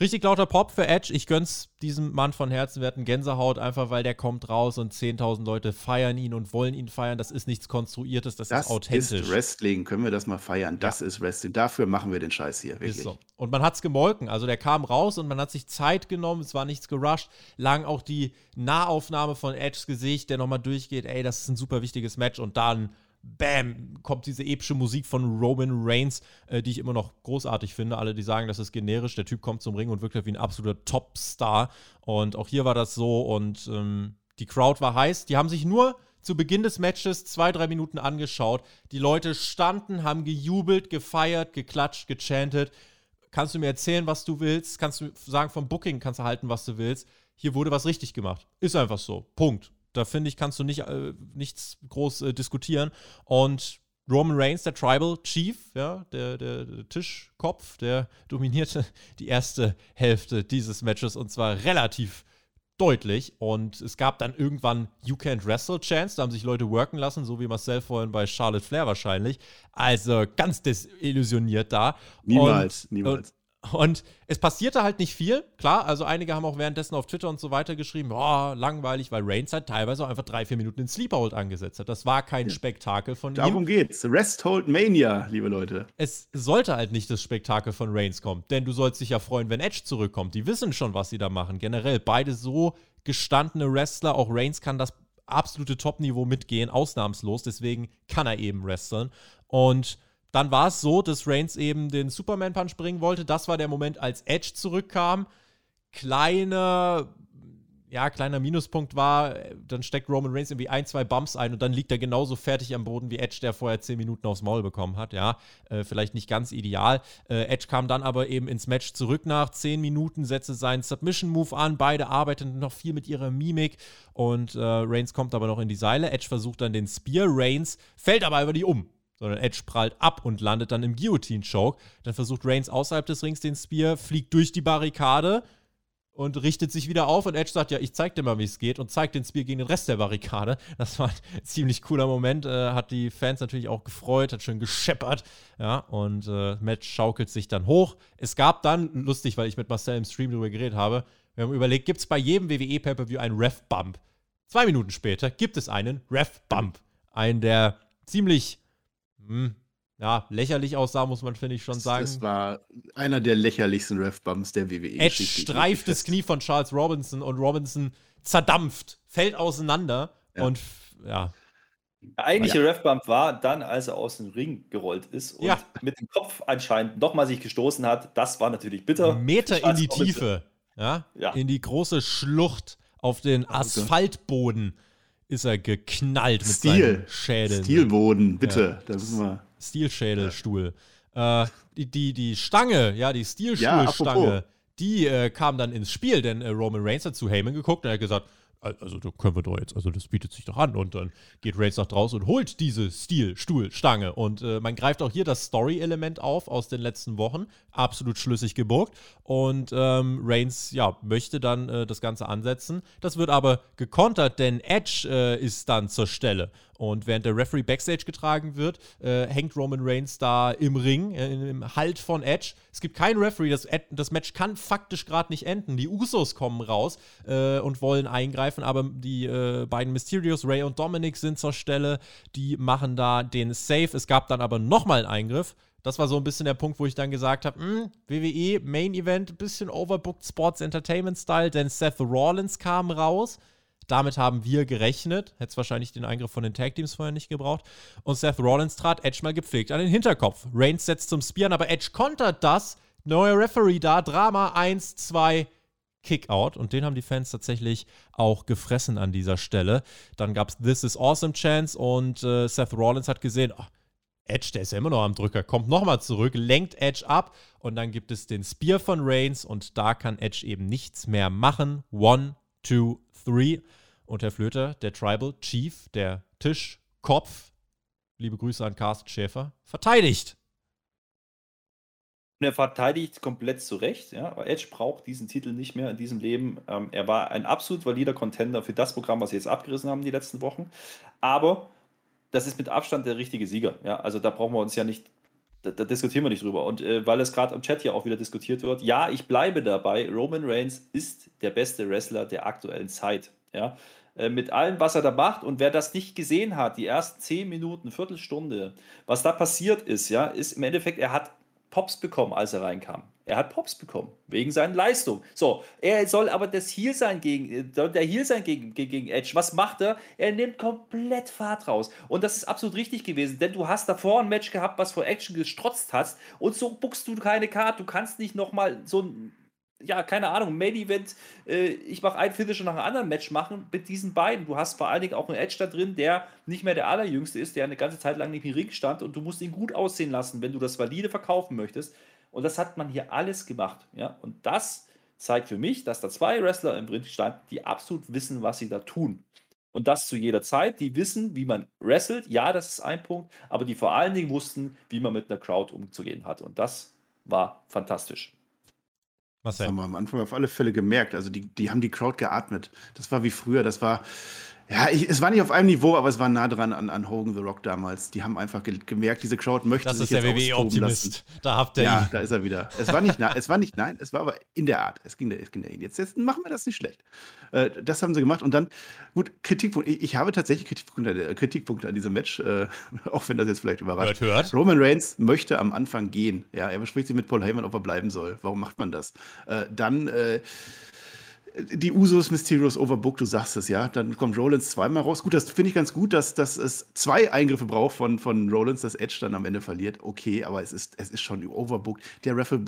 Richtig lauter Pop für Edge. Ich gönn's diesem Mann von Herzen. Wir hatten Gänsehaut, einfach weil der kommt raus und 10.000 Leute feiern ihn und wollen ihn feiern. Das ist nichts Konstruiertes, das, das ist authentisch. Das ist Wrestling, können wir das mal feiern. Das ja. ist Wrestling. Dafür machen wir den Scheiß hier, wirklich. So. Und man hat's gemolken. Also der kam raus und man hat sich Zeit genommen. Es war nichts gerusht. Lang auch die Nahaufnahme von Edges Gesicht, der nochmal durchgeht. Ey, das ist ein super wichtiges Match. Und dann bam, kommt diese epische Musik von Roman Reigns, äh, die ich immer noch großartig finde. Alle, die sagen, das ist generisch, der Typ kommt zum Ring und wirkt wie ein absoluter Topstar. Und auch hier war das so und ähm, die Crowd war heiß. Die haben sich nur zu Beginn des Matches zwei, drei Minuten angeschaut. Die Leute standen, haben gejubelt, gefeiert, geklatscht, gechantet. Kannst du mir erzählen, was du willst? Kannst du sagen, vom Booking kannst du halten, was du willst? Hier wurde was richtig gemacht. Ist einfach so. Punkt. Da finde ich, kannst du nicht, äh, nichts groß äh, diskutieren. Und Roman Reigns, der Tribal Chief, ja, der, der, der, Tischkopf, der dominierte die erste Hälfte dieses Matches und zwar relativ deutlich. Und es gab dann irgendwann You Can't Wrestle Chance, da haben sich Leute worken lassen, so wie Marcel vorhin bei Charlotte Flair wahrscheinlich. Also ganz desillusioniert da. Niemals, und, niemals. Und es passierte halt nicht viel. Klar, also einige haben auch währenddessen auf Twitter und so weiter geschrieben, oh, langweilig, weil Reigns halt teilweise auch einfach drei, vier Minuten in Sleeperhold angesetzt hat. Das war kein. Spektakel von Darum ihm. Darum geht's. Rest Hold Mania, liebe Leute. Es sollte halt nicht das Spektakel von Reigns kommen, denn du sollst dich ja freuen, wenn Edge zurückkommt. Die wissen schon, was sie da machen. Generell beide so gestandene Wrestler. Auch Reigns kann das absolute Top-Niveau mitgehen, ausnahmslos. Deswegen kann er eben wresteln. Und dann war es so, dass Reigns eben den Superman Punch bringen wollte. Das war der Moment, als Edge zurückkam. Kleiner, ja, kleiner Minuspunkt war, dann steckt Roman Reigns irgendwie ein, zwei Bumps ein und dann liegt er genauso fertig am Boden wie Edge, der vorher zehn Minuten aufs Maul bekommen hat. Ja, äh, vielleicht nicht ganz ideal. Äh, Edge kam dann aber eben ins Match zurück nach zehn Minuten, setzte seinen Submission-Move an. Beide arbeiteten noch viel mit ihrer Mimik und äh, Reigns kommt aber noch in die Seile. Edge versucht dann den Spear. Reigns fällt aber über die um sondern Edge prallt ab und landet dann im Guillotine-Choke. Dann versucht Reigns außerhalb des Rings den Spear, fliegt durch die Barrikade und richtet sich wieder auf und Edge sagt, ja, ich zeig dir mal, wie es geht und zeigt den Spear gegen den Rest der Barrikade. Das war ein ziemlich cooler Moment, äh, hat die Fans natürlich auch gefreut, hat schön gescheppert, ja, und äh, Match schaukelt sich dann hoch. Es gab dann, lustig, weil ich mit Marcel im Stream darüber geredet habe, wir haben überlegt, gibt es bei jedem WWE Pay-Per-View einen Ref-Bump? Zwei Minuten später gibt es einen Ref-Bump. Einen der ziemlich hm, ja, lächerlich aussah, muss man, finde ich, schon sagen. Das war einer der lächerlichsten Ref-Bumps der WWE. Edge streift das Knie von Charles Robinson und Robinson zerdampft, fällt auseinander ja. und ja. Der eigentliche ja. Ref-Bump war dann, als er aus dem Ring gerollt ist und ja. mit dem Kopf anscheinend nochmal sich gestoßen hat. Das war natürlich bitter. Meter in die Tiefe, ja? ja? in die große Schlucht auf den Asphaltboden ist er geknallt mit Stil. seinem Schädel. Stilboden, bitte. Ja. Wir. Stilschädelstuhl. Äh, die, die, die Stange, ja, die Stilstuhlstange, ja, die äh, kam dann ins Spiel, denn äh, Roman Reigns hat zu Heyman geguckt und er hat gesagt, also da können wir doch jetzt, also das bietet sich doch an. Und dann geht Reigns nach draußen und holt diese Stil-Stuhlstange. Und äh, man greift auch hier das Story-Element auf aus den letzten Wochen. Absolut schlüssig geburgt. Und ähm, Reigns, ja, möchte dann äh, das Ganze ansetzen. Das wird aber gekontert, denn Edge äh, ist dann zur Stelle. Und während der Referee Backstage getragen wird, äh, hängt Roman Reigns da im Ring, äh, im Halt von Edge. Es gibt keinen Referee, das, das Match kann faktisch gerade nicht enden. Die Usos kommen raus äh, und wollen eingreifen, aber die äh, beiden Mysterios, Ray und Dominic, sind zur Stelle. Die machen da den Save. Es gab dann aber nochmal einen Eingriff. Das war so ein bisschen der Punkt, wo ich dann gesagt habe, hm, WWE Main Event, bisschen overbooked Sports Entertainment Style, denn Seth Rollins kam raus damit haben wir gerechnet. Hätte es wahrscheinlich den Eingriff von den Tag Teams vorher nicht gebraucht. Und Seth Rollins trat Edge mal gepflegt an den Hinterkopf. Reigns setzt zum Spearen, aber Edge kontert das neuer Referee da, Drama 1, 2, Kickout und den haben die Fans tatsächlich auch gefressen an dieser Stelle. Dann gab es This is Awesome Chance und äh, Seth Rollins hat gesehen, oh, Edge, der ist ja immer noch am Drücker, kommt nochmal zurück, lenkt Edge ab und dann gibt es den Spear von Reigns und da kann Edge eben nichts mehr machen. One, two, three. Und Herr Flöter, der Tribal Chief, der Tischkopf, liebe Grüße an Carsten Schäfer, verteidigt. Und er verteidigt komplett zu Recht. Ja. Edge braucht diesen Titel nicht mehr in diesem Leben. Ähm, er war ein absolut valider Contender für das Programm, was sie jetzt abgerissen haben die letzten Wochen. Aber das ist mit Abstand der richtige Sieger. Ja. Also da brauchen wir uns ja nicht, da, da diskutieren wir nicht drüber. Und äh, weil es gerade im Chat hier auch wieder diskutiert wird, ja, ich bleibe dabei. Roman Reigns ist der beste Wrestler der aktuellen Zeit. Ja mit allem, was er da macht. Und wer das nicht gesehen hat, die ersten zehn Minuten, Viertelstunde, was da passiert ist, ja, ist im Endeffekt, er hat Pops bekommen, als er reinkam. Er hat Pops bekommen, wegen seiner Leistung. So, er soll aber das hier sein gegen, soll der hier sein gegen, gegen Edge. Was macht er? Er nimmt komplett Fahrt raus. Und das ist absolut richtig gewesen, denn du hast davor ein Match gehabt, was vor Action gestrotzt hast und so buchst du keine Karte. Du kannst nicht nochmal so ein ja, keine Ahnung, Main Event, äh, ich mache ein Finish und nach einem anderen Match machen mit diesen beiden. Du hast vor allen Dingen auch einen Edge da drin, der nicht mehr der allerjüngste ist, der eine ganze Zeit lang nicht im Ring stand und du musst ihn gut aussehen lassen, wenn du das valide verkaufen möchtest. Und das hat man hier alles gemacht. Ja? Und das zeigt für mich, dass da zwei Wrestler im Ring standen, die absolut wissen, was sie da tun. Und das zu jeder Zeit. Die wissen, wie man wrestelt. Ja, das ist ein Punkt. Aber die vor allen Dingen wussten, wie man mit einer Crowd umzugehen hat. Und das war fantastisch. Was das haben wir am Anfang auf alle Fälle gemerkt. Also die, die haben die Crowd geatmet. Das war wie früher. Das war, ja, ich, es war nicht auf einem Niveau, aber es war nah dran an, an Hogan The Rock damals. Die haben einfach ge gemerkt, diese Crowd möchte das sich jetzt ist der WWE-Optimist. Da habt ihr Ja, ihn. da ist er wieder. Es war nicht, es war nicht, nein, es war aber in der Art. Es ging, es ging dahin. Jetzt, jetzt machen wir das nicht schlecht. Äh, das haben sie gemacht. Und dann, gut, Kritikpunkt. Ich, ich habe tatsächlich Kritikpunkte, Kritikpunkte an diesem Match, äh, auch wenn das jetzt vielleicht überrascht. Hört, hört. Roman Reigns möchte am Anfang gehen. Ja, er bespricht sich mit Paul Heyman, ob er bleiben soll. Warum macht man das? Äh, dann, äh, die Usos Mysterios overbooked, du sagst es, ja. Dann kommt Rollins zweimal raus. Gut, das finde ich ganz gut, dass, dass es zwei Eingriffe braucht von, von Rollins, dass Edge dann am Ende verliert. Okay, aber es ist, es ist schon overbooked. Der Referee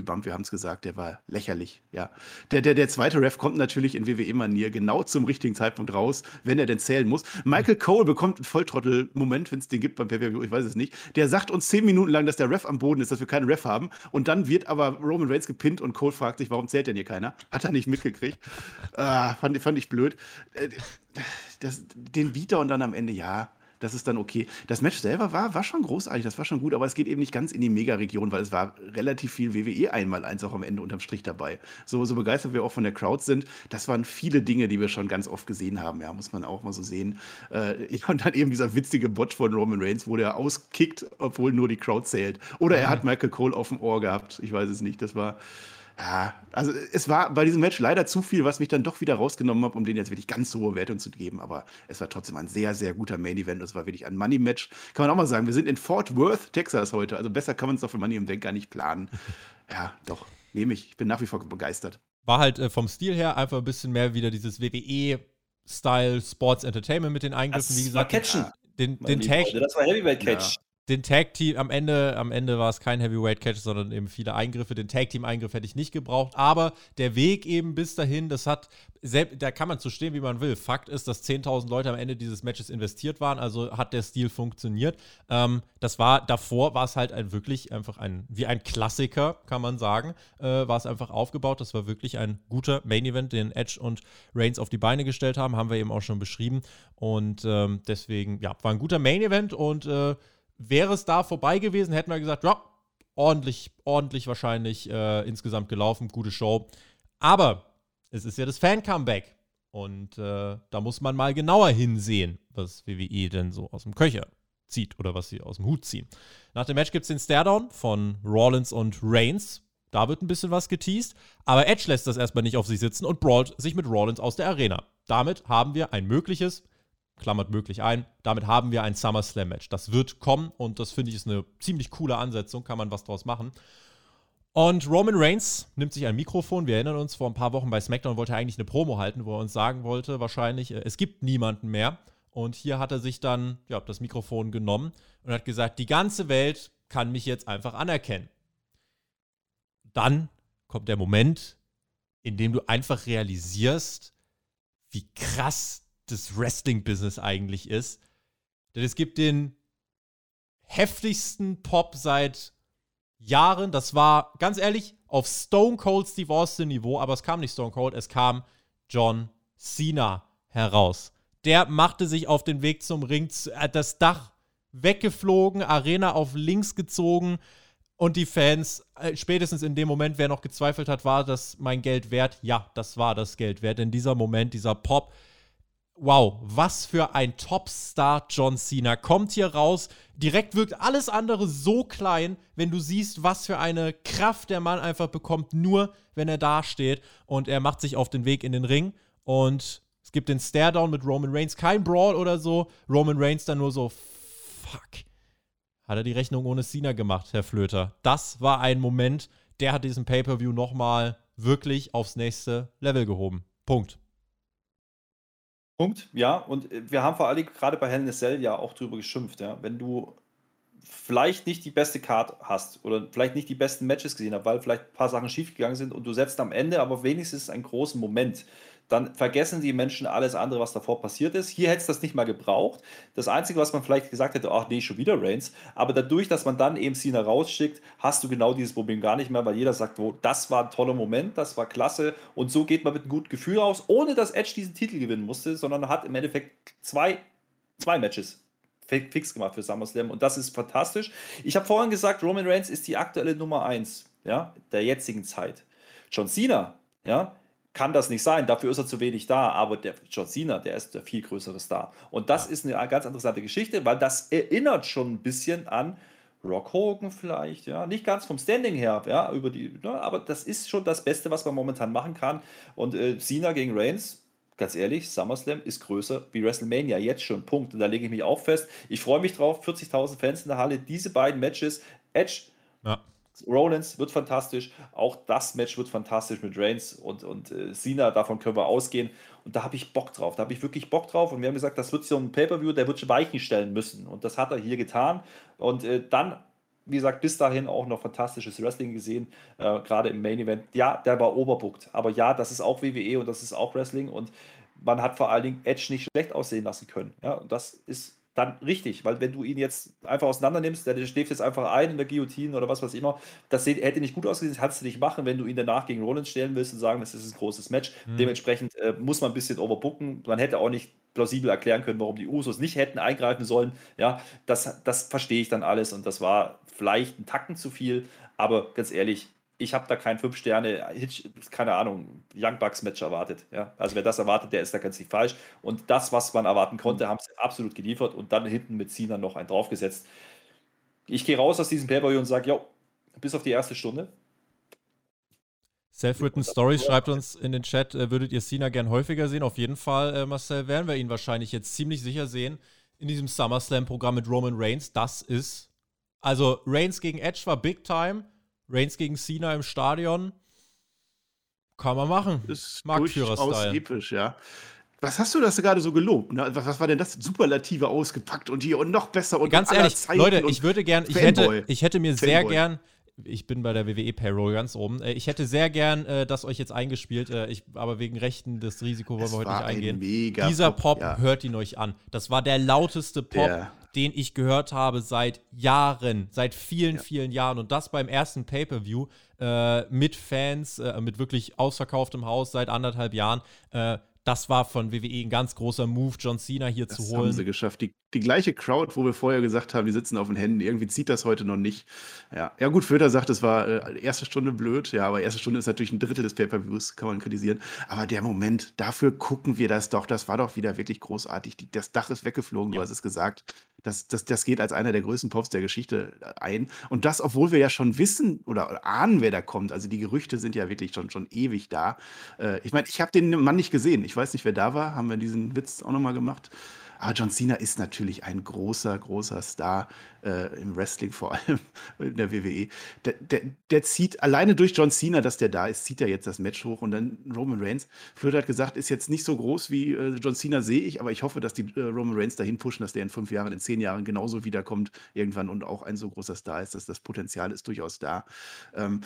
Bump, wir haben es gesagt, der war lächerlich, ja. Der, der, der zweite Ref kommt natürlich in WWE-Manier genau zum richtigen Zeitpunkt raus, wenn er denn zählen muss. Michael Cole bekommt einen Volltrottel-Moment, wenn es den gibt beim PPV, ich weiß es nicht. Der sagt uns zehn Minuten lang, dass der Ref am Boden ist, dass wir keinen Ref haben. Und dann wird aber Roman Reigns gepinnt und Cole fragt sich, warum zählt denn hier keiner? Hat er nicht mitgekriegt gekriegt. Äh, fand, fand ich blöd. Äh, das, den Bieter und dann am Ende, ja, das ist dann okay. Das Match selber war, war schon großartig, das war schon gut, aber es geht eben nicht ganz in die Mega-Region, weil es war relativ viel WWE einmal eins auch am Ende unterm Strich dabei. So, so begeistert wir auch von der Crowd sind, das waren viele Dinge, die wir schon ganz oft gesehen haben, ja, muss man auch mal so sehen. Äh, und dann eben dieser witzige Botch von Roman Reigns, wo der auskickt, obwohl nur die Crowd zählt. Oder er hat Michael Cole auf dem Ohr gehabt, ich weiß es nicht, das war ja, also es war bei diesem Match leider zu viel, was mich dann doch wieder rausgenommen hat, um den jetzt wirklich ganz hohe Wertung zu geben. Aber es war trotzdem ein sehr, sehr guter Main Event. Es war wirklich ein Money Match. Kann man auch mal sagen, wir sind in Fort Worth, Texas heute. Also besser kann man es doch für Money im Bank gar nicht planen. Ja, doch, nehme ich. Ich bin nach wie vor begeistert. War halt äh, vom Stil her einfach ein bisschen mehr wieder dieses WWE-Style Sports Entertainment mit den Eingriffen. Das wie gesagt, war Catchen. Den, den Tag. Das war Heavyweight Catch. Ja den Tag Team am Ende, am Ende war es kein Heavyweight Catch, sondern eben viele Eingriffe. Den Tag Team Eingriff hätte ich nicht gebraucht, aber der Weg eben bis dahin, das hat, da kann man zu stehen, wie man will. Fakt ist, dass 10.000 Leute am Ende dieses Matches investiert waren, also hat der Stil funktioniert. Ähm, das war davor war es halt ein wirklich einfach ein wie ein Klassiker, kann man sagen, äh, war es einfach aufgebaut. Das war wirklich ein guter Main Event, den Edge und Reigns auf die Beine gestellt haben, haben wir eben auch schon beschrieben und ähm, deswegen ja war ein guter Main Event und äh, wäre es da vorbei gewesen, hätten wir gesagt, ja, ordentlich, ordentlich wahrscheinlich äh, insgesamt gelaufen, gute Show. Aber es ist ja das Fan-Comeback. Und äh, da muss man mal genauer hinsehen, was WWE denn so aus dem Köcher zieht oder was sie aus dem Hut ziehen. Nach dem Match gibt es den Staredown von Rollins und Reigns. Da wird ein bisschen was geteased. Aber Edge lässt das erstmal nicht auf sich sitzen und brawlt sich mit Rollins aus der Arena. Damit haben wir ein mögliches klammert möglich ein. Damit haben wir ein SummerSlam-Match. Das wird kommen und das finde ich ist eine ziemlich coole Ansetzung, kann man was draus machen. Und Roman Reigns nimmt sich ein Mikrofon. Wir erinnern uns, vor ein paar Wochen bei SmackDown wollte er eigentlich eine Promo halten, wo er uns sagen wollte, wahrscheinlich, äh, es gibt niemanden mehr. Und hier hat er sich dann ja, das Mikrofon genommen und hat gesagt, die ganze Welt kann mich jetzt einfach anerkennen. dann kommt der Moment, in dem du einfach realisierst, wie krass das Wrestling-Business eigentlich ist. Denn es gibt den heftigsten Pop seit Jahren. Das war, ganz ehrlich, auf Stone Cold Steve Austin Niveau, aber es kam nicht Stone Cold, es kam John Cena heraus. Der machte sich auf den Weg zum Ring, hat das Dach weggeflogen, Arena auf links gezogen und die Fans, äh, spätestens in dem Moment, wer noch gezweifelt hat, war das mein Geld wert? Ja, das war das Geld wert. In dieser Moment, dieser Pop, wow, was für ein Topstar John Cena. Kommt hier raus, direkt wirkt alles andere so klein, wenn du siehst, was für eine Kraft der Mann einfach bekommt, nur wenn er da steht. Und er macht sich auf den Weg in den Ring und es gibt den Staredown mit Roman Reigns, kein Brawl oder so. Roman Reigns dann nur so, fuck. Hat er die Rechnung ohne Cena gemacht, Herr Flöter. Das war ein Moment, der hat diesen Pay-Per-View nochmal wirklich aufs nächste Level gehoben. Punkt. Punkt, ja. Und äh, wir haben vor allem gerade bei a Cell ja auch drüber geschimpft, ja. Wenn du vielleicht nicht die beste Card hast oder vielleicht nicht die besten Matches gesehen hast, weil vielleicht ein paar Sachen schiefgegangen sind und du setzt am Ende aber wenigstens einen großen Moment dann vergessen die Menschen alles andere, was davor passiert ist. Hier hätte es das nicht mal gebraucht. Das Einzige, was man vielleicht gesagt hätte, ach nee, schon wieder Reigns. Aber dadurch, dass man dann eben Cena rausschickt, hast du genau dieses Problem gar nicht mehr, weil jeder sagt, oh, das war ein toller Moment, das war klasse. Und so geht man mit einem guten Gefühl raus, ohne dass Edge diesen Titel gewinnen musste, sondern hat im Endeffekt zwei, zwei Matches fix gemacht für SummerSlam und das ist fantastisch. Ich habe vorhin gesagt, Roman Reigns ist die aktuelle Nummer 1 ja, der jetzigen Zeit. John Cena, ja, kann das nicht sein. Dafür ist er zu wenig da. Aber der John Cena, der ist der viel größere Star. Und das ja. ist eine ganz interessante Geschichte, weil das erinnert schon ein bisschen an Rock Hogan vielleicht, ja, nicht ganz vom Standing her, ja, über die, ne, aber das ist schon das Beste, was man momentan machen kann. Und äh, Cena gegen Reigns, ganz ehrlich, SummerSlam ist größer wie WrestleMania jetzt schon. Punkt. Und da lege ich mich auch fest. Ich freue mich drauf. 40.000 Fans in der Halle. Diese beiden Matches, Edge. Rollins wird fantastisch, auch das Match wird fantastisch mit Reigns und, und äh, Cena, davon können wir ausgehen. Und da habe ich Bock drauf, da habe ich wirklich Bock drauf. Und wir haben gesagt, das wird so ein Pay-Per-View, der wird Weichen stellen müssen. Und das hat er hier getan. Und äh, dann, wie gesagt, bis dahin auch noch fantastisches Wrestling gesehen, äh, gerade im Main Event. Ja, der war overbooked, aber ja, das ist auch WWE und das ist auch Wrestling. Und man hat vor allen Dingen Edge nicht schlecht aussehen lassen können. Ja, und das ist dann richtig, weil wenn du ihn jetzt einfach auseinander nimmst, der schläft jetzt einfach ein in der Guillotine oder was weiß ich immer, das hätte nicht gut ausgesehen, das kannst du nicht machen, wenn du ihn danach gegen Rollins stellen willst und sagen, das ist ein großes Match. Mhm. Dementsprechend äh, muss man ein bisschen overbooken. Man hätte auch nicht plausibel erklären können, warum die Usos nicht hätten eingreifen sollen. Ja, das, das verstehe ich dann alles und das war vielleicht ein Tacken zu viel, aber ganz ehrlich, ich habe da kein 5 Sterne, keine Ahnung, Young Bucks Match erwartet. Ja? Also wer das erwartet, der ist da ganz nicht falsch. Und das, was man erwarten konnte, mhm. haben sie absolut geliefert und dann hinten mit Cena noch einen draufgesetzt. Ich gehe raus aus diesem pay und sage, ja, bis auf die erste Stunde. Self-Written Stories schreibt uns in den Chat, äh, würdet ihr Cena gern häufiger sehen? Auf jeden Fall, äh, Marcel, werden wir ihn wahrscheinlich jetzt ziemlich sicher sehen in diesem SummerSlam-Programm mit Roman Reigns. Das ist, also Reigns gegen Edge war Big Time Reigns gegen Cena im Stadion. Kann man machen. Ist Marktführer-Style. episch, ja. Was hast du das gerade so gelobt? Ne? Was, was, war denn das? Superlative ausgepackt und hier und noch besser und ganz ehrlich, Leute, ich würde gern, ich hätte, ich hätte mir Fanboy. sehr gern, ich bin bei der WWE Payroll ganz oben. Äh, ich hätte sehr gern äh, das euch jetzt eingespielt, äh, ich, aber wegen Rechten das Risiko wollen wir heute nicht eingehen. Dieser Pop, Pop ja. hört ihn euch an. Das war der lauteste Pop, yeah den ich gehört habe seit Jahren, seit vielen, ja. vielen Jahren. Und das beim ersten Pay-Per-View äh, mit Fans, äh, mit wirklich ausverkauftem Haus seit anderthalb Jahren. Das war von WWE ein ganz großer Move, John Cena hier das zu holen. Das haben sie geschafft. Die, die, gleiche Crowd, wo wir vorher gesagt haben, die sitzen auf den Händen. Irgendwie zieht das heute noch nicht. Ja, ja gut, Föder sagt, es war äh, erste Stunde blöd. Ja, aber erste Stunde ist natürlich ein Drittel des Pay-Per-Views, kann man kritisieren. Aber der Moment, dafür gucken wir das doch. Das war doch wieder wirklich großartig. Die, das Dach ist weggeflogen, ja. du hast es gesagt. Das, das, das geht als einer der größten Pops der Geschichte ein. Und das, obwohl wir ja schon wissen oder ahnen, wer da kommt. Also die Gerüchte sind ja wirklich schon, schon ewig da. Äh, ich meine, ich habe den Mann nicht gesehen. Ich weiß nicht, wer da war. Haben wir diesen Witz auch nochmal gemacht. Aber John Cena ist natürlich ein großer, großer Star äh, im Wrestling, vor allem in der WWE. Der, der, der, zieht alleine durch John Cena, dass der da ist, zieht er jetzt das Match hoch und dann Roman Reigns. Flöte hat gesagt, ist jetzt nicht so groß wie äh, John Cena, sehe ich, aber ich hoffe, dass die äh, Roman Reigns dahin pushen, dass der in fünf Jahren, in zehn Jahren genauso wiederkommt irgendwann und auch ein so großer Star ist, dass das Potenzial ist durchaus da. Ähm,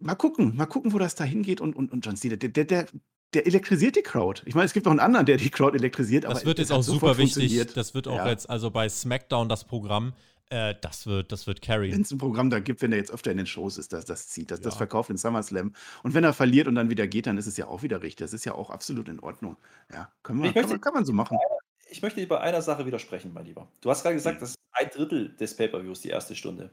mal gucken, mal gucken, wo das da hingeht. Und, und, und John Cena, der, der, der, der elektrisiert die Crowd. Ich meine, es gibt noch einen anderen, der die Crowd elektrisiert. Das wird jetzt auch super wichtig. Das wird auch ja. jetzt, also bei SmackDown das Programm, äh, das wird, das wird carry. Wenn es ein Programm da gibt, wenn er jetzt öfter in den Shows ist, das, das zieht, das, ja. das verkauft in SummerSlam. Und wenn er verliert und dann wieder geht, dann ist es ja auch wieder richtig. Das ist ja auch absolut in Ordnung. Ja, kann man, kann, man, kann man so machen. Ich möchte dir bei einer Sache widersprechen, mein Lieber. Du hast gerade gesagt, das ist ein Drittel des Pay-Per-Views, die erste Stunde.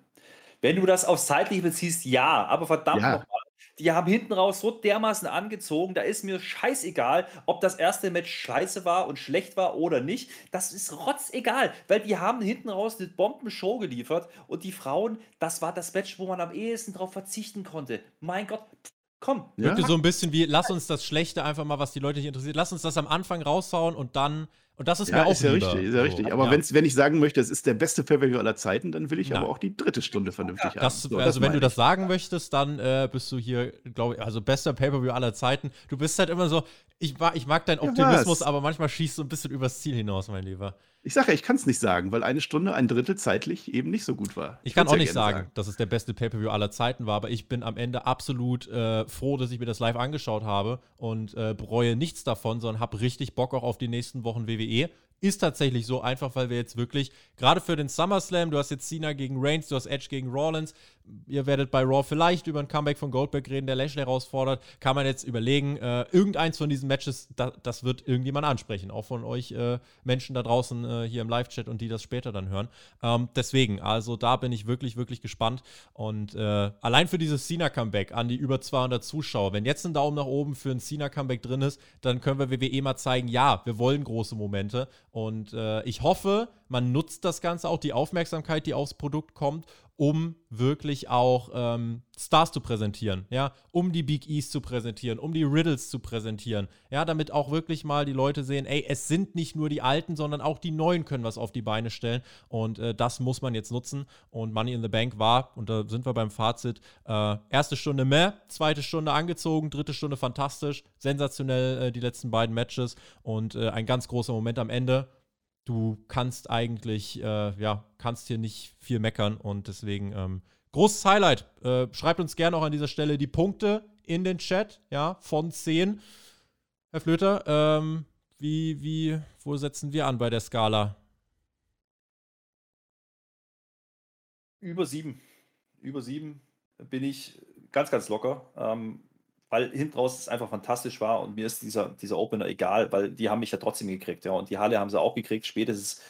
Wenn du das aufs Zeitliche beziehst, ja, aber verdammt ja. nochmal, die haben hinten raus so dermaßen angezogen, da ist mir scheißegal, ob das erste Match scheiße war und schlecht war oder nicht. Das ist rotzegal, weil die haben hinten raus eine Bombenshow geliefert und die Frauen, das war das Match, wo man am ehesten darauf verzichten konnte. Mein Gott, komm. Wirkte ja? so ein bisschen wie, lass uns das Schlechte einfach mal, was die Leute nicht interessiert, lass uns das am Anfang raushauen und dann und das ist ja, mir auch ist ja lieber. richtig, ist ja richtig. Aber ja. wenn ich sagen möchte, es ist der beste pay aller Zeiten, dann will ich Nein. aber auch die dritte Stunde vernünftig ja. haben. so, also wenn du das sagen möchtest, dann äh, bist du hier, glaube ich, also bester Pay-Per-View aller Zeiten. Du bist halt immer so, ich, ich mag deinen Optimismus, aber manchmal schießt du ein bisschen übers Ziel hinaus, mein Lieber. Ich sage ja, ich kann es nicht sagen, weil eine Stunde, ein Drittel zeitlich eben nicht so gut war. Ich, ich kann auch nicht sagen, sagen, dass es der beste Pay-Per-View aller Zeiten war, aber ich bin am Ende absolut äh, froh, dass ich mir das live angeschaut habe und äh, bereue nichts davon, sondern habe richtig Bock auch auf die nächsten Wochen WWE. Ist tatsächlich so einfach, weil wir jetzt wirklich, gerade für den SummerSlam, du hast jetzt Cena gegen Reigns, du hast Edge gegen Rollins, ihr werdet bei Raw vielleicht über ein Comeback von Goldberg reden, der Lashley herausfordert, kann man jetzt überlegen, äh, irgendeins von diesen Matches, da, das wird irgendjemand ansprechen, auch von euch äh, Menschen da draußen äh, hier im Live-Chat und die das später dann hören. Ähm, deswegen, also da bin ich wirklich, wirklich gespannt. Und äh, allein für dieses Cena-Comeback an die über 200 Zuschauer, wenn jetzt ein Daumen nach oben für ein Cena-Comeback drin ist, dann können wir WWE mal zeigen, ja, wir wollen große Momente und äh, ich hoffe, man nutzt das Ganze auch, die Aufmerksamkeit, die aufs Produkt kommt um wirklich auch ähm, Stars zu präsentieren, ja, um die Big E's zu präsentieren, um die Riddles zu präsentieren, ja, damit auch wirklich mal die Leute sehen, ey, es sind nicht nur die Alten, sondern auch die Neuen können was auf die Beine stellen. Und äh, das muss man jetzt nutzen. Und Money in the Bank war, und da sind wir beim Fazit, äh, erste Stunde mehr, zweite Stunde angezogen, dritte Stunde fantastisch, sensationell äh, die letzten beiden Matches. Und äh, ein ganz großer Moment am Ende du kannst eigentlich, äh, ja, kannst hier nicht viel meckern und deswegen ähm, großes Highlight. Äh, schreibt uns gerne auch an dieser Stelle die Punkte in den Chat, ja, von 10. Herr Flöter, ähm, wie, wie, wo setzen wir an bei der Skala? Über sieben. Über sieben bin ich ganz, ganz locker. Ähm, weil hinten raus es einfach fantastisch war und mir ist dieser, dieser Opener egal, weil die haben mich ja trotzdem gekriegt, ja. Und die Halle haben sie auch gekriegt. Spätestens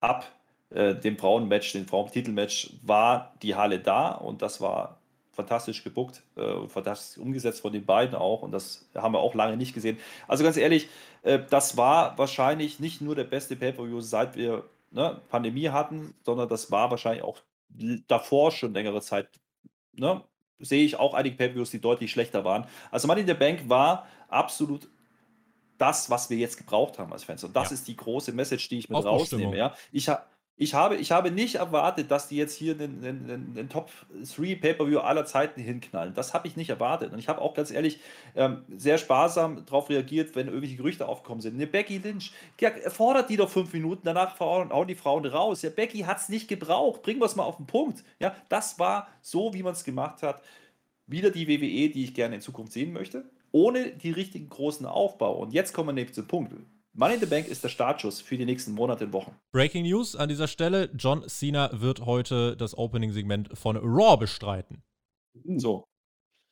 ab äh, dem Frauenmatch, dem Frauentitelmatch, war die Halle da und das war fantastisch gebuckt äh, fantastisch umgesetzt von den beiden auch. Und das haben wir auch lange nicht gesehen. Also ganz ehrlich, äh, das war wahrscheinlich nicht nur der beste Pay-Per-View, seit wir ne, Pandemie hatten, sondern das war wahrscheinlich auch davor schon längere Zeit ne, sehe ich auch einige Pay-Per-Views, die deutlich schlechter waren. Also Money in the Bank war absolut das, was wir jetzt gebraucht haben als Fans. Und das ja. ist die große Message, die ich mit rausnehme. Ja? Ich, ha ich, habe, ich habe nicht erwartet, dass die jetzt hier den, den, den, den Top 3 Pay-Per-View aller Zeiten hinknallen. Das habe ich nicht erwartet. Und ich habe auch ganz ehrlich ähm, sehr sparsam darauf reagiert, wenn irgendwelche Gerüchte aufgekommen sind. Eine Becky Lynch, ja, fordert die doch fünf Minuten, danach hauen die Frauen raus. Ja, Becky hat es nicht gebraucht. Bringen wir es mal auf den Punkt. Ja, das war so, wie man es gemacht hat. Wieder die WWE, die ich gerne in Zukunft sehen möchte, ohne die richtigen großen Aufbau. Und jetzt kommen wir nämlich zum Punkt. Money in the Bank ist der Startschuss für die nächsten Monate und Wochen. Breaking News an dieser Stelle: John Cena wird heute das Opening-Segment von Raw bestreiten. So.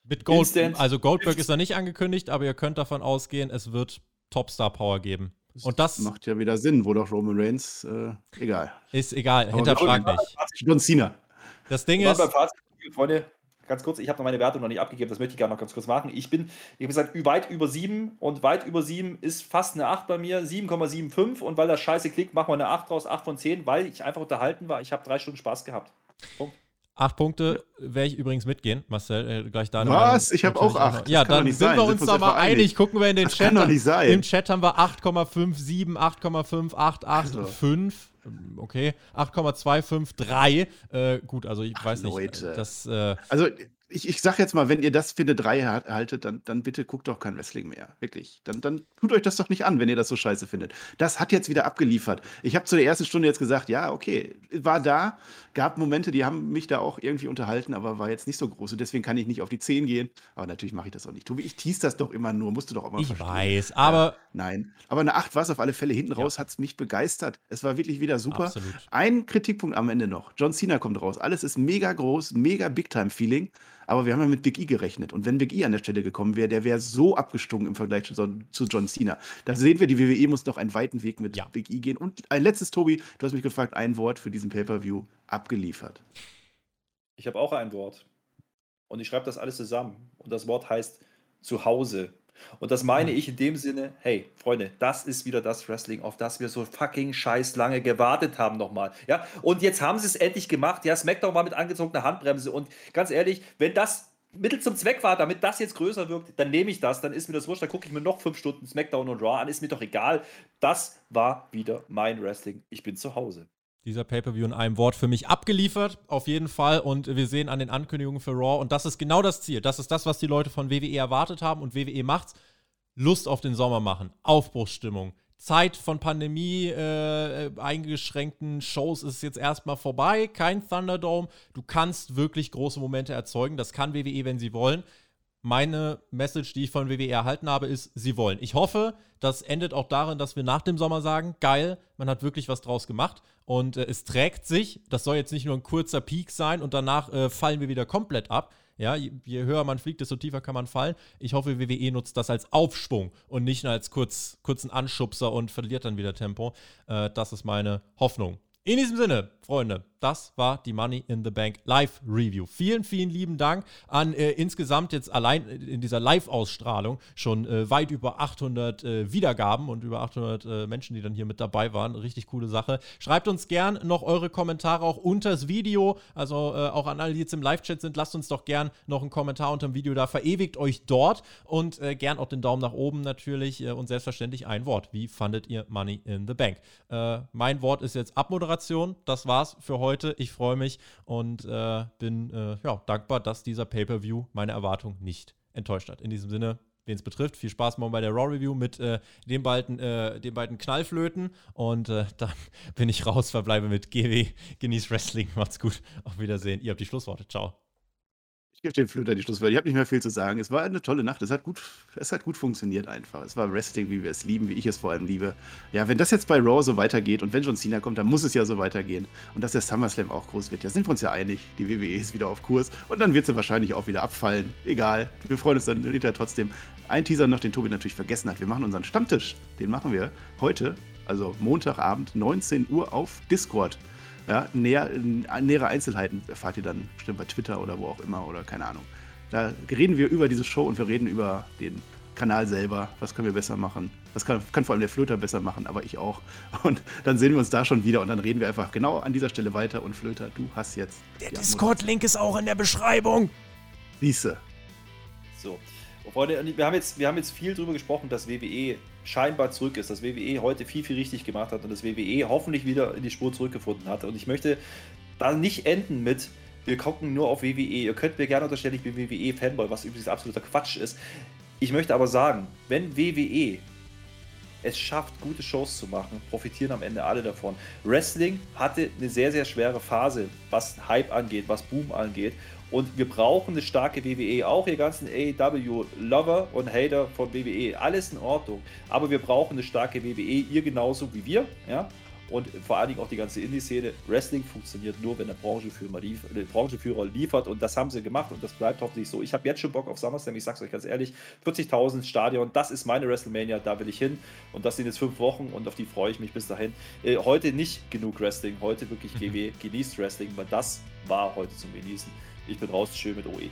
Mit Gold, also Goldberg ist da nicht angekündigt, aber ihr könnt davon ausgehen, es wird Topstar-Power geben. Und das macht ja wieder Sinn, wo doch Roman Reigns, äh, egal. Ist egal, hinterfrag nicht. John Cena. Das Ding ist. Freunde, ganz kurz, ich habe noch meine Wertung noch nicht abgegeben, das möchte ich gerne noch ganz kurz machen. Ich bin, ich habe gesagt, weit über 7 und weit über 7 ist fast eine 8 bei mir, 7,75 und weil das scheiße klickt, machen wir eine 8 draus, 8 von 10, weil ich einfach unterhalten war. Ich habe drei Stunden Spaß gehabt. Punkt. Acht Punkte werde ich übrigens mitgehen, Marcel. Äh, gleich deine Was? Ich habe auch acht. Ja, dann sind sein. wir uns da mal einig. einig. Gucken wir in den das Chat. Kann doch nicht sein. Im Chat haben wir 8,57, 8,5, 8, 8, also. 5 okay, 8,253. Äh, gut, also ich Ach, weiß nicht. Leute. Das, äh, also ich, ich sag jetzt mal, wenn ihr das für eine 3 haltet, dann, dann bitte guckt doch kein Wrestling mehr. Wirklich. Dann, dann tut euch das doch nicht an, wenn ihr das so scheiße findet. Das hat jetzt wieder abgeliefert. Ich habe zu der ersten Stunde jetzt gesagt, ja, okay, war da, gab Momente, die haben mich da auch irgendwie unterhalten, aber war jetzt nicht so groß. Und deswegen kann ich nicht auf die 10 gehen. Aber natürlich mache ich das auch nicht. Tobi, ich tease das doch immer nur, musst du doch auch mal Ich verstehen. weiß, aber. Ja, nein. Aber eine 8 war es auf alle Fälle. Hinten ja. raus hat es mich begeistert. Es war wirklich wieder super. Absolut. Ein Kritikpunkt am Ende noch. John Cena kommt raus. Alles ist mega groß, mega Big-Time-Feeling. Aber wir haben ja mit Big E gerechnet. Und wenn Big E an der Stelle gekommen wäre, der wäre so abgestunken im Vergleich zu, zu John Cena. Da sehen wir, die WWE muss noch einen weiten Weg mit ja. Big E gehen. Und ein letztes, Tobi, du hast mich gefragt, ein Wort für diesen Pay-Per-View abgeliefert. Ich habe auch ein Wort. Und ich schreibe das alles zusammen. Und das Wort heißt Zuhause. Und das meine ich in dem Sinne, hey, Freunde, das ist wieder das Wrestling, auf das wir so fucking scheiß lange gewartet haben nochmal. Ja, und jetzt haben sie es endlich gemacht. Ja, SmackDown war mit angezogener Handbremse. Und ganz ehrlich, wenn das Mittel zum Zweck war, damit das jetzt größer wirkt, dann nehme ich das, dann ist mir das wurscht, dann gucke ich mir noch fünf Stunden SmackDown und Raw an, ist mir doch egal. Das war wieder mein Wrestling. Ich bin zu Hause dieser Pay-Per-View in einem Wort für mich abgeliefert, auf jeden Fall. Und wir sehen an den Ankündigungen für Raw, und das ist genau das Ziel. Das ist das, was die Leute von WWE erwartet haben und WWE macht's. Lust auf den Sommer machen, Aufbruchsstimmung. Zeit von Pandemie äh, eingeschränkten Shows ist jetzt erstmal vorbei. Kein Thunderdome. Du kannst wirklich große Momente erzeugen. Das kann WWE, wenn sie wollen meine Message, die ich von WWE erhalten habe, ist, sie wollen. Ich hoffe, das endet auch darin, dass wir nach dem Sommer sagen, geil, man hat wirklich was draus gemacht und äh, es trägt sich. Das soll jetzt nicht nur ein kurzer Peak sein und danach äh, fallen wir wieder komplett ab. Ja, je, je, höher man fliegt, desto tiefer kann man fallen. Ich hoffe, WWE nutzt das als Aufschwung und nicht nur als kurz, kurzen Anschubser und verliert dann wieder Tempo. Äh, das ist meine Hoffnung. In diesem Sinne, Freunde, das war die Money in the Bank Live Review. Vielen, vielen lieben Dank an äh, insgesamt jetzt allein in dieser Live-Ausstrahlung schon äh, weit über 800 äh, Wiedergaben und über 800 äh, Menschen, die dann hier mit dabei waren. Richtig coole Sache. Schreibt uns gern noch eure Kommentare auch unter das Video. Also äh, auch an alle, die jetzt im Live-Chat sind, lasst uns doch gern noch einen Kommentar unter dem Video da. Verewigt euch dort und äh, gern auch den Daumen nach oben natürlich und selbstverständlich ein Wort. Wie fandet ihr Money in the Bank? mein Wort ist jetzt Abmoderation. Das war's für heute. Ich freue mich und äh, bin äh, ja, dankbar, dass dieser Pay-Per-View meine Erwartung nicht enttäuscht hat. In diesem Sinne, wen es betrifft, viel Spaß morgen bei der Raw Review mit äh, den, beiden, äh, den beiden Knallflöten und äh, dann bin ich raus, verbleibe mit GW. Genieß Wrestling, macht's gut. Auf Wiedersehen. Ihr habt die Schlussworte. Ciao. Ich gebe dem Flöter die Schlusswörter. Ich habe nicht mehr viel zu sagen. Es war eine tolle Nacht. Es hat, gut, es hat gut funktioniert einfach. Es war Wrestling, wie wir es lieben, wie ich es vor allem liebe. Ja, wenn das jetzt bei Raw so weitergeht und wenn John Cena kommt, dann muss es ja so weitergehen. Und dass der SummerSlam auch groß wird, ja, sind wir uns ja einig. Die WWE ist wieder auf Kurs und dann wird sie wahrscheinlich auch wieder abfallen. Egal. Wir freuen uns dann hinterher trotzdem. Ein Teaser noch, den Tobi natürlich vergessen hat. Wir machen unseren Stammtisch. Den machen wir heute, also Montagabend, 19 Uhr auf Discord. Ja, näher, nähere Einzelheiten erfahrt ihr dann bestimmt bei Twitter oder wo auch immer oder keine Ahnung. Da reden wir über diese Show und wir reden über den Kanal selber. Was können wir besser machen? Was kann, kann vor allem der Flöter besser machen, aber ich auch. Und dann sehen wir uns da schon wieder und dann reden wir einfach genau an dieser Stelle weiter. Und Flöter, du hast jetzt. Der Discord-Link ist auch in der Beschreibung. Siehste. So. Freunde, wir haben, jetzt, wir haben jetzt viel darüber gesprochen, dass WWE scheinbar zurück ist, dass WWE heute viel, viel richtig gemacht hat und dass WWE hoffentlich wieder in die Spur zurückgefunden hat. Und ich möchte da nicht enden mit, wir gucken nur auf WWE. Ihr könnt mir gerne unterstellen, ich bin WWE-Fanboy, was übrigens absoluter Quatsch ist. Ich möchte aber sagen, wenn WWE es schafft, gute Shows zu machen, profitieren am Ende alle davon. Wrestling hatte eine sehr, sehr schwere Phase, was Hype angeht, was Boom angeht. Und wir brauchen eine starke WWE. Auch ihr ganzen AEW-Lover und Hater von WWE. Alles in Ordnung. Aber wir brauchen eine starke WWE. Ihr genauso wie wir. Ja? Und vor allen Dingen auch die ganze Indie-Szene. Wrestling funktioniert nur, wenn der Branchenführer, lief der Branchenführer liefert. Und das haben sie gemacht. Und das bleibt hoffentlich so. Ich habe jetzt schon Bock auf SummerSlam. Ich sage es euch ganz ehrlich. 40.000 Stadion. Das ist meine WrestleMania. Da will ich hin. Und das sind jetzt fünf Wochen. Und auf die freue ich mich bis dahin. Äh, heute nicht genug Wrestling. Heute wirklich GW. Genießt Wrestling. Weil das war heute zum Genießen. Ich bin raus, schön mit OE.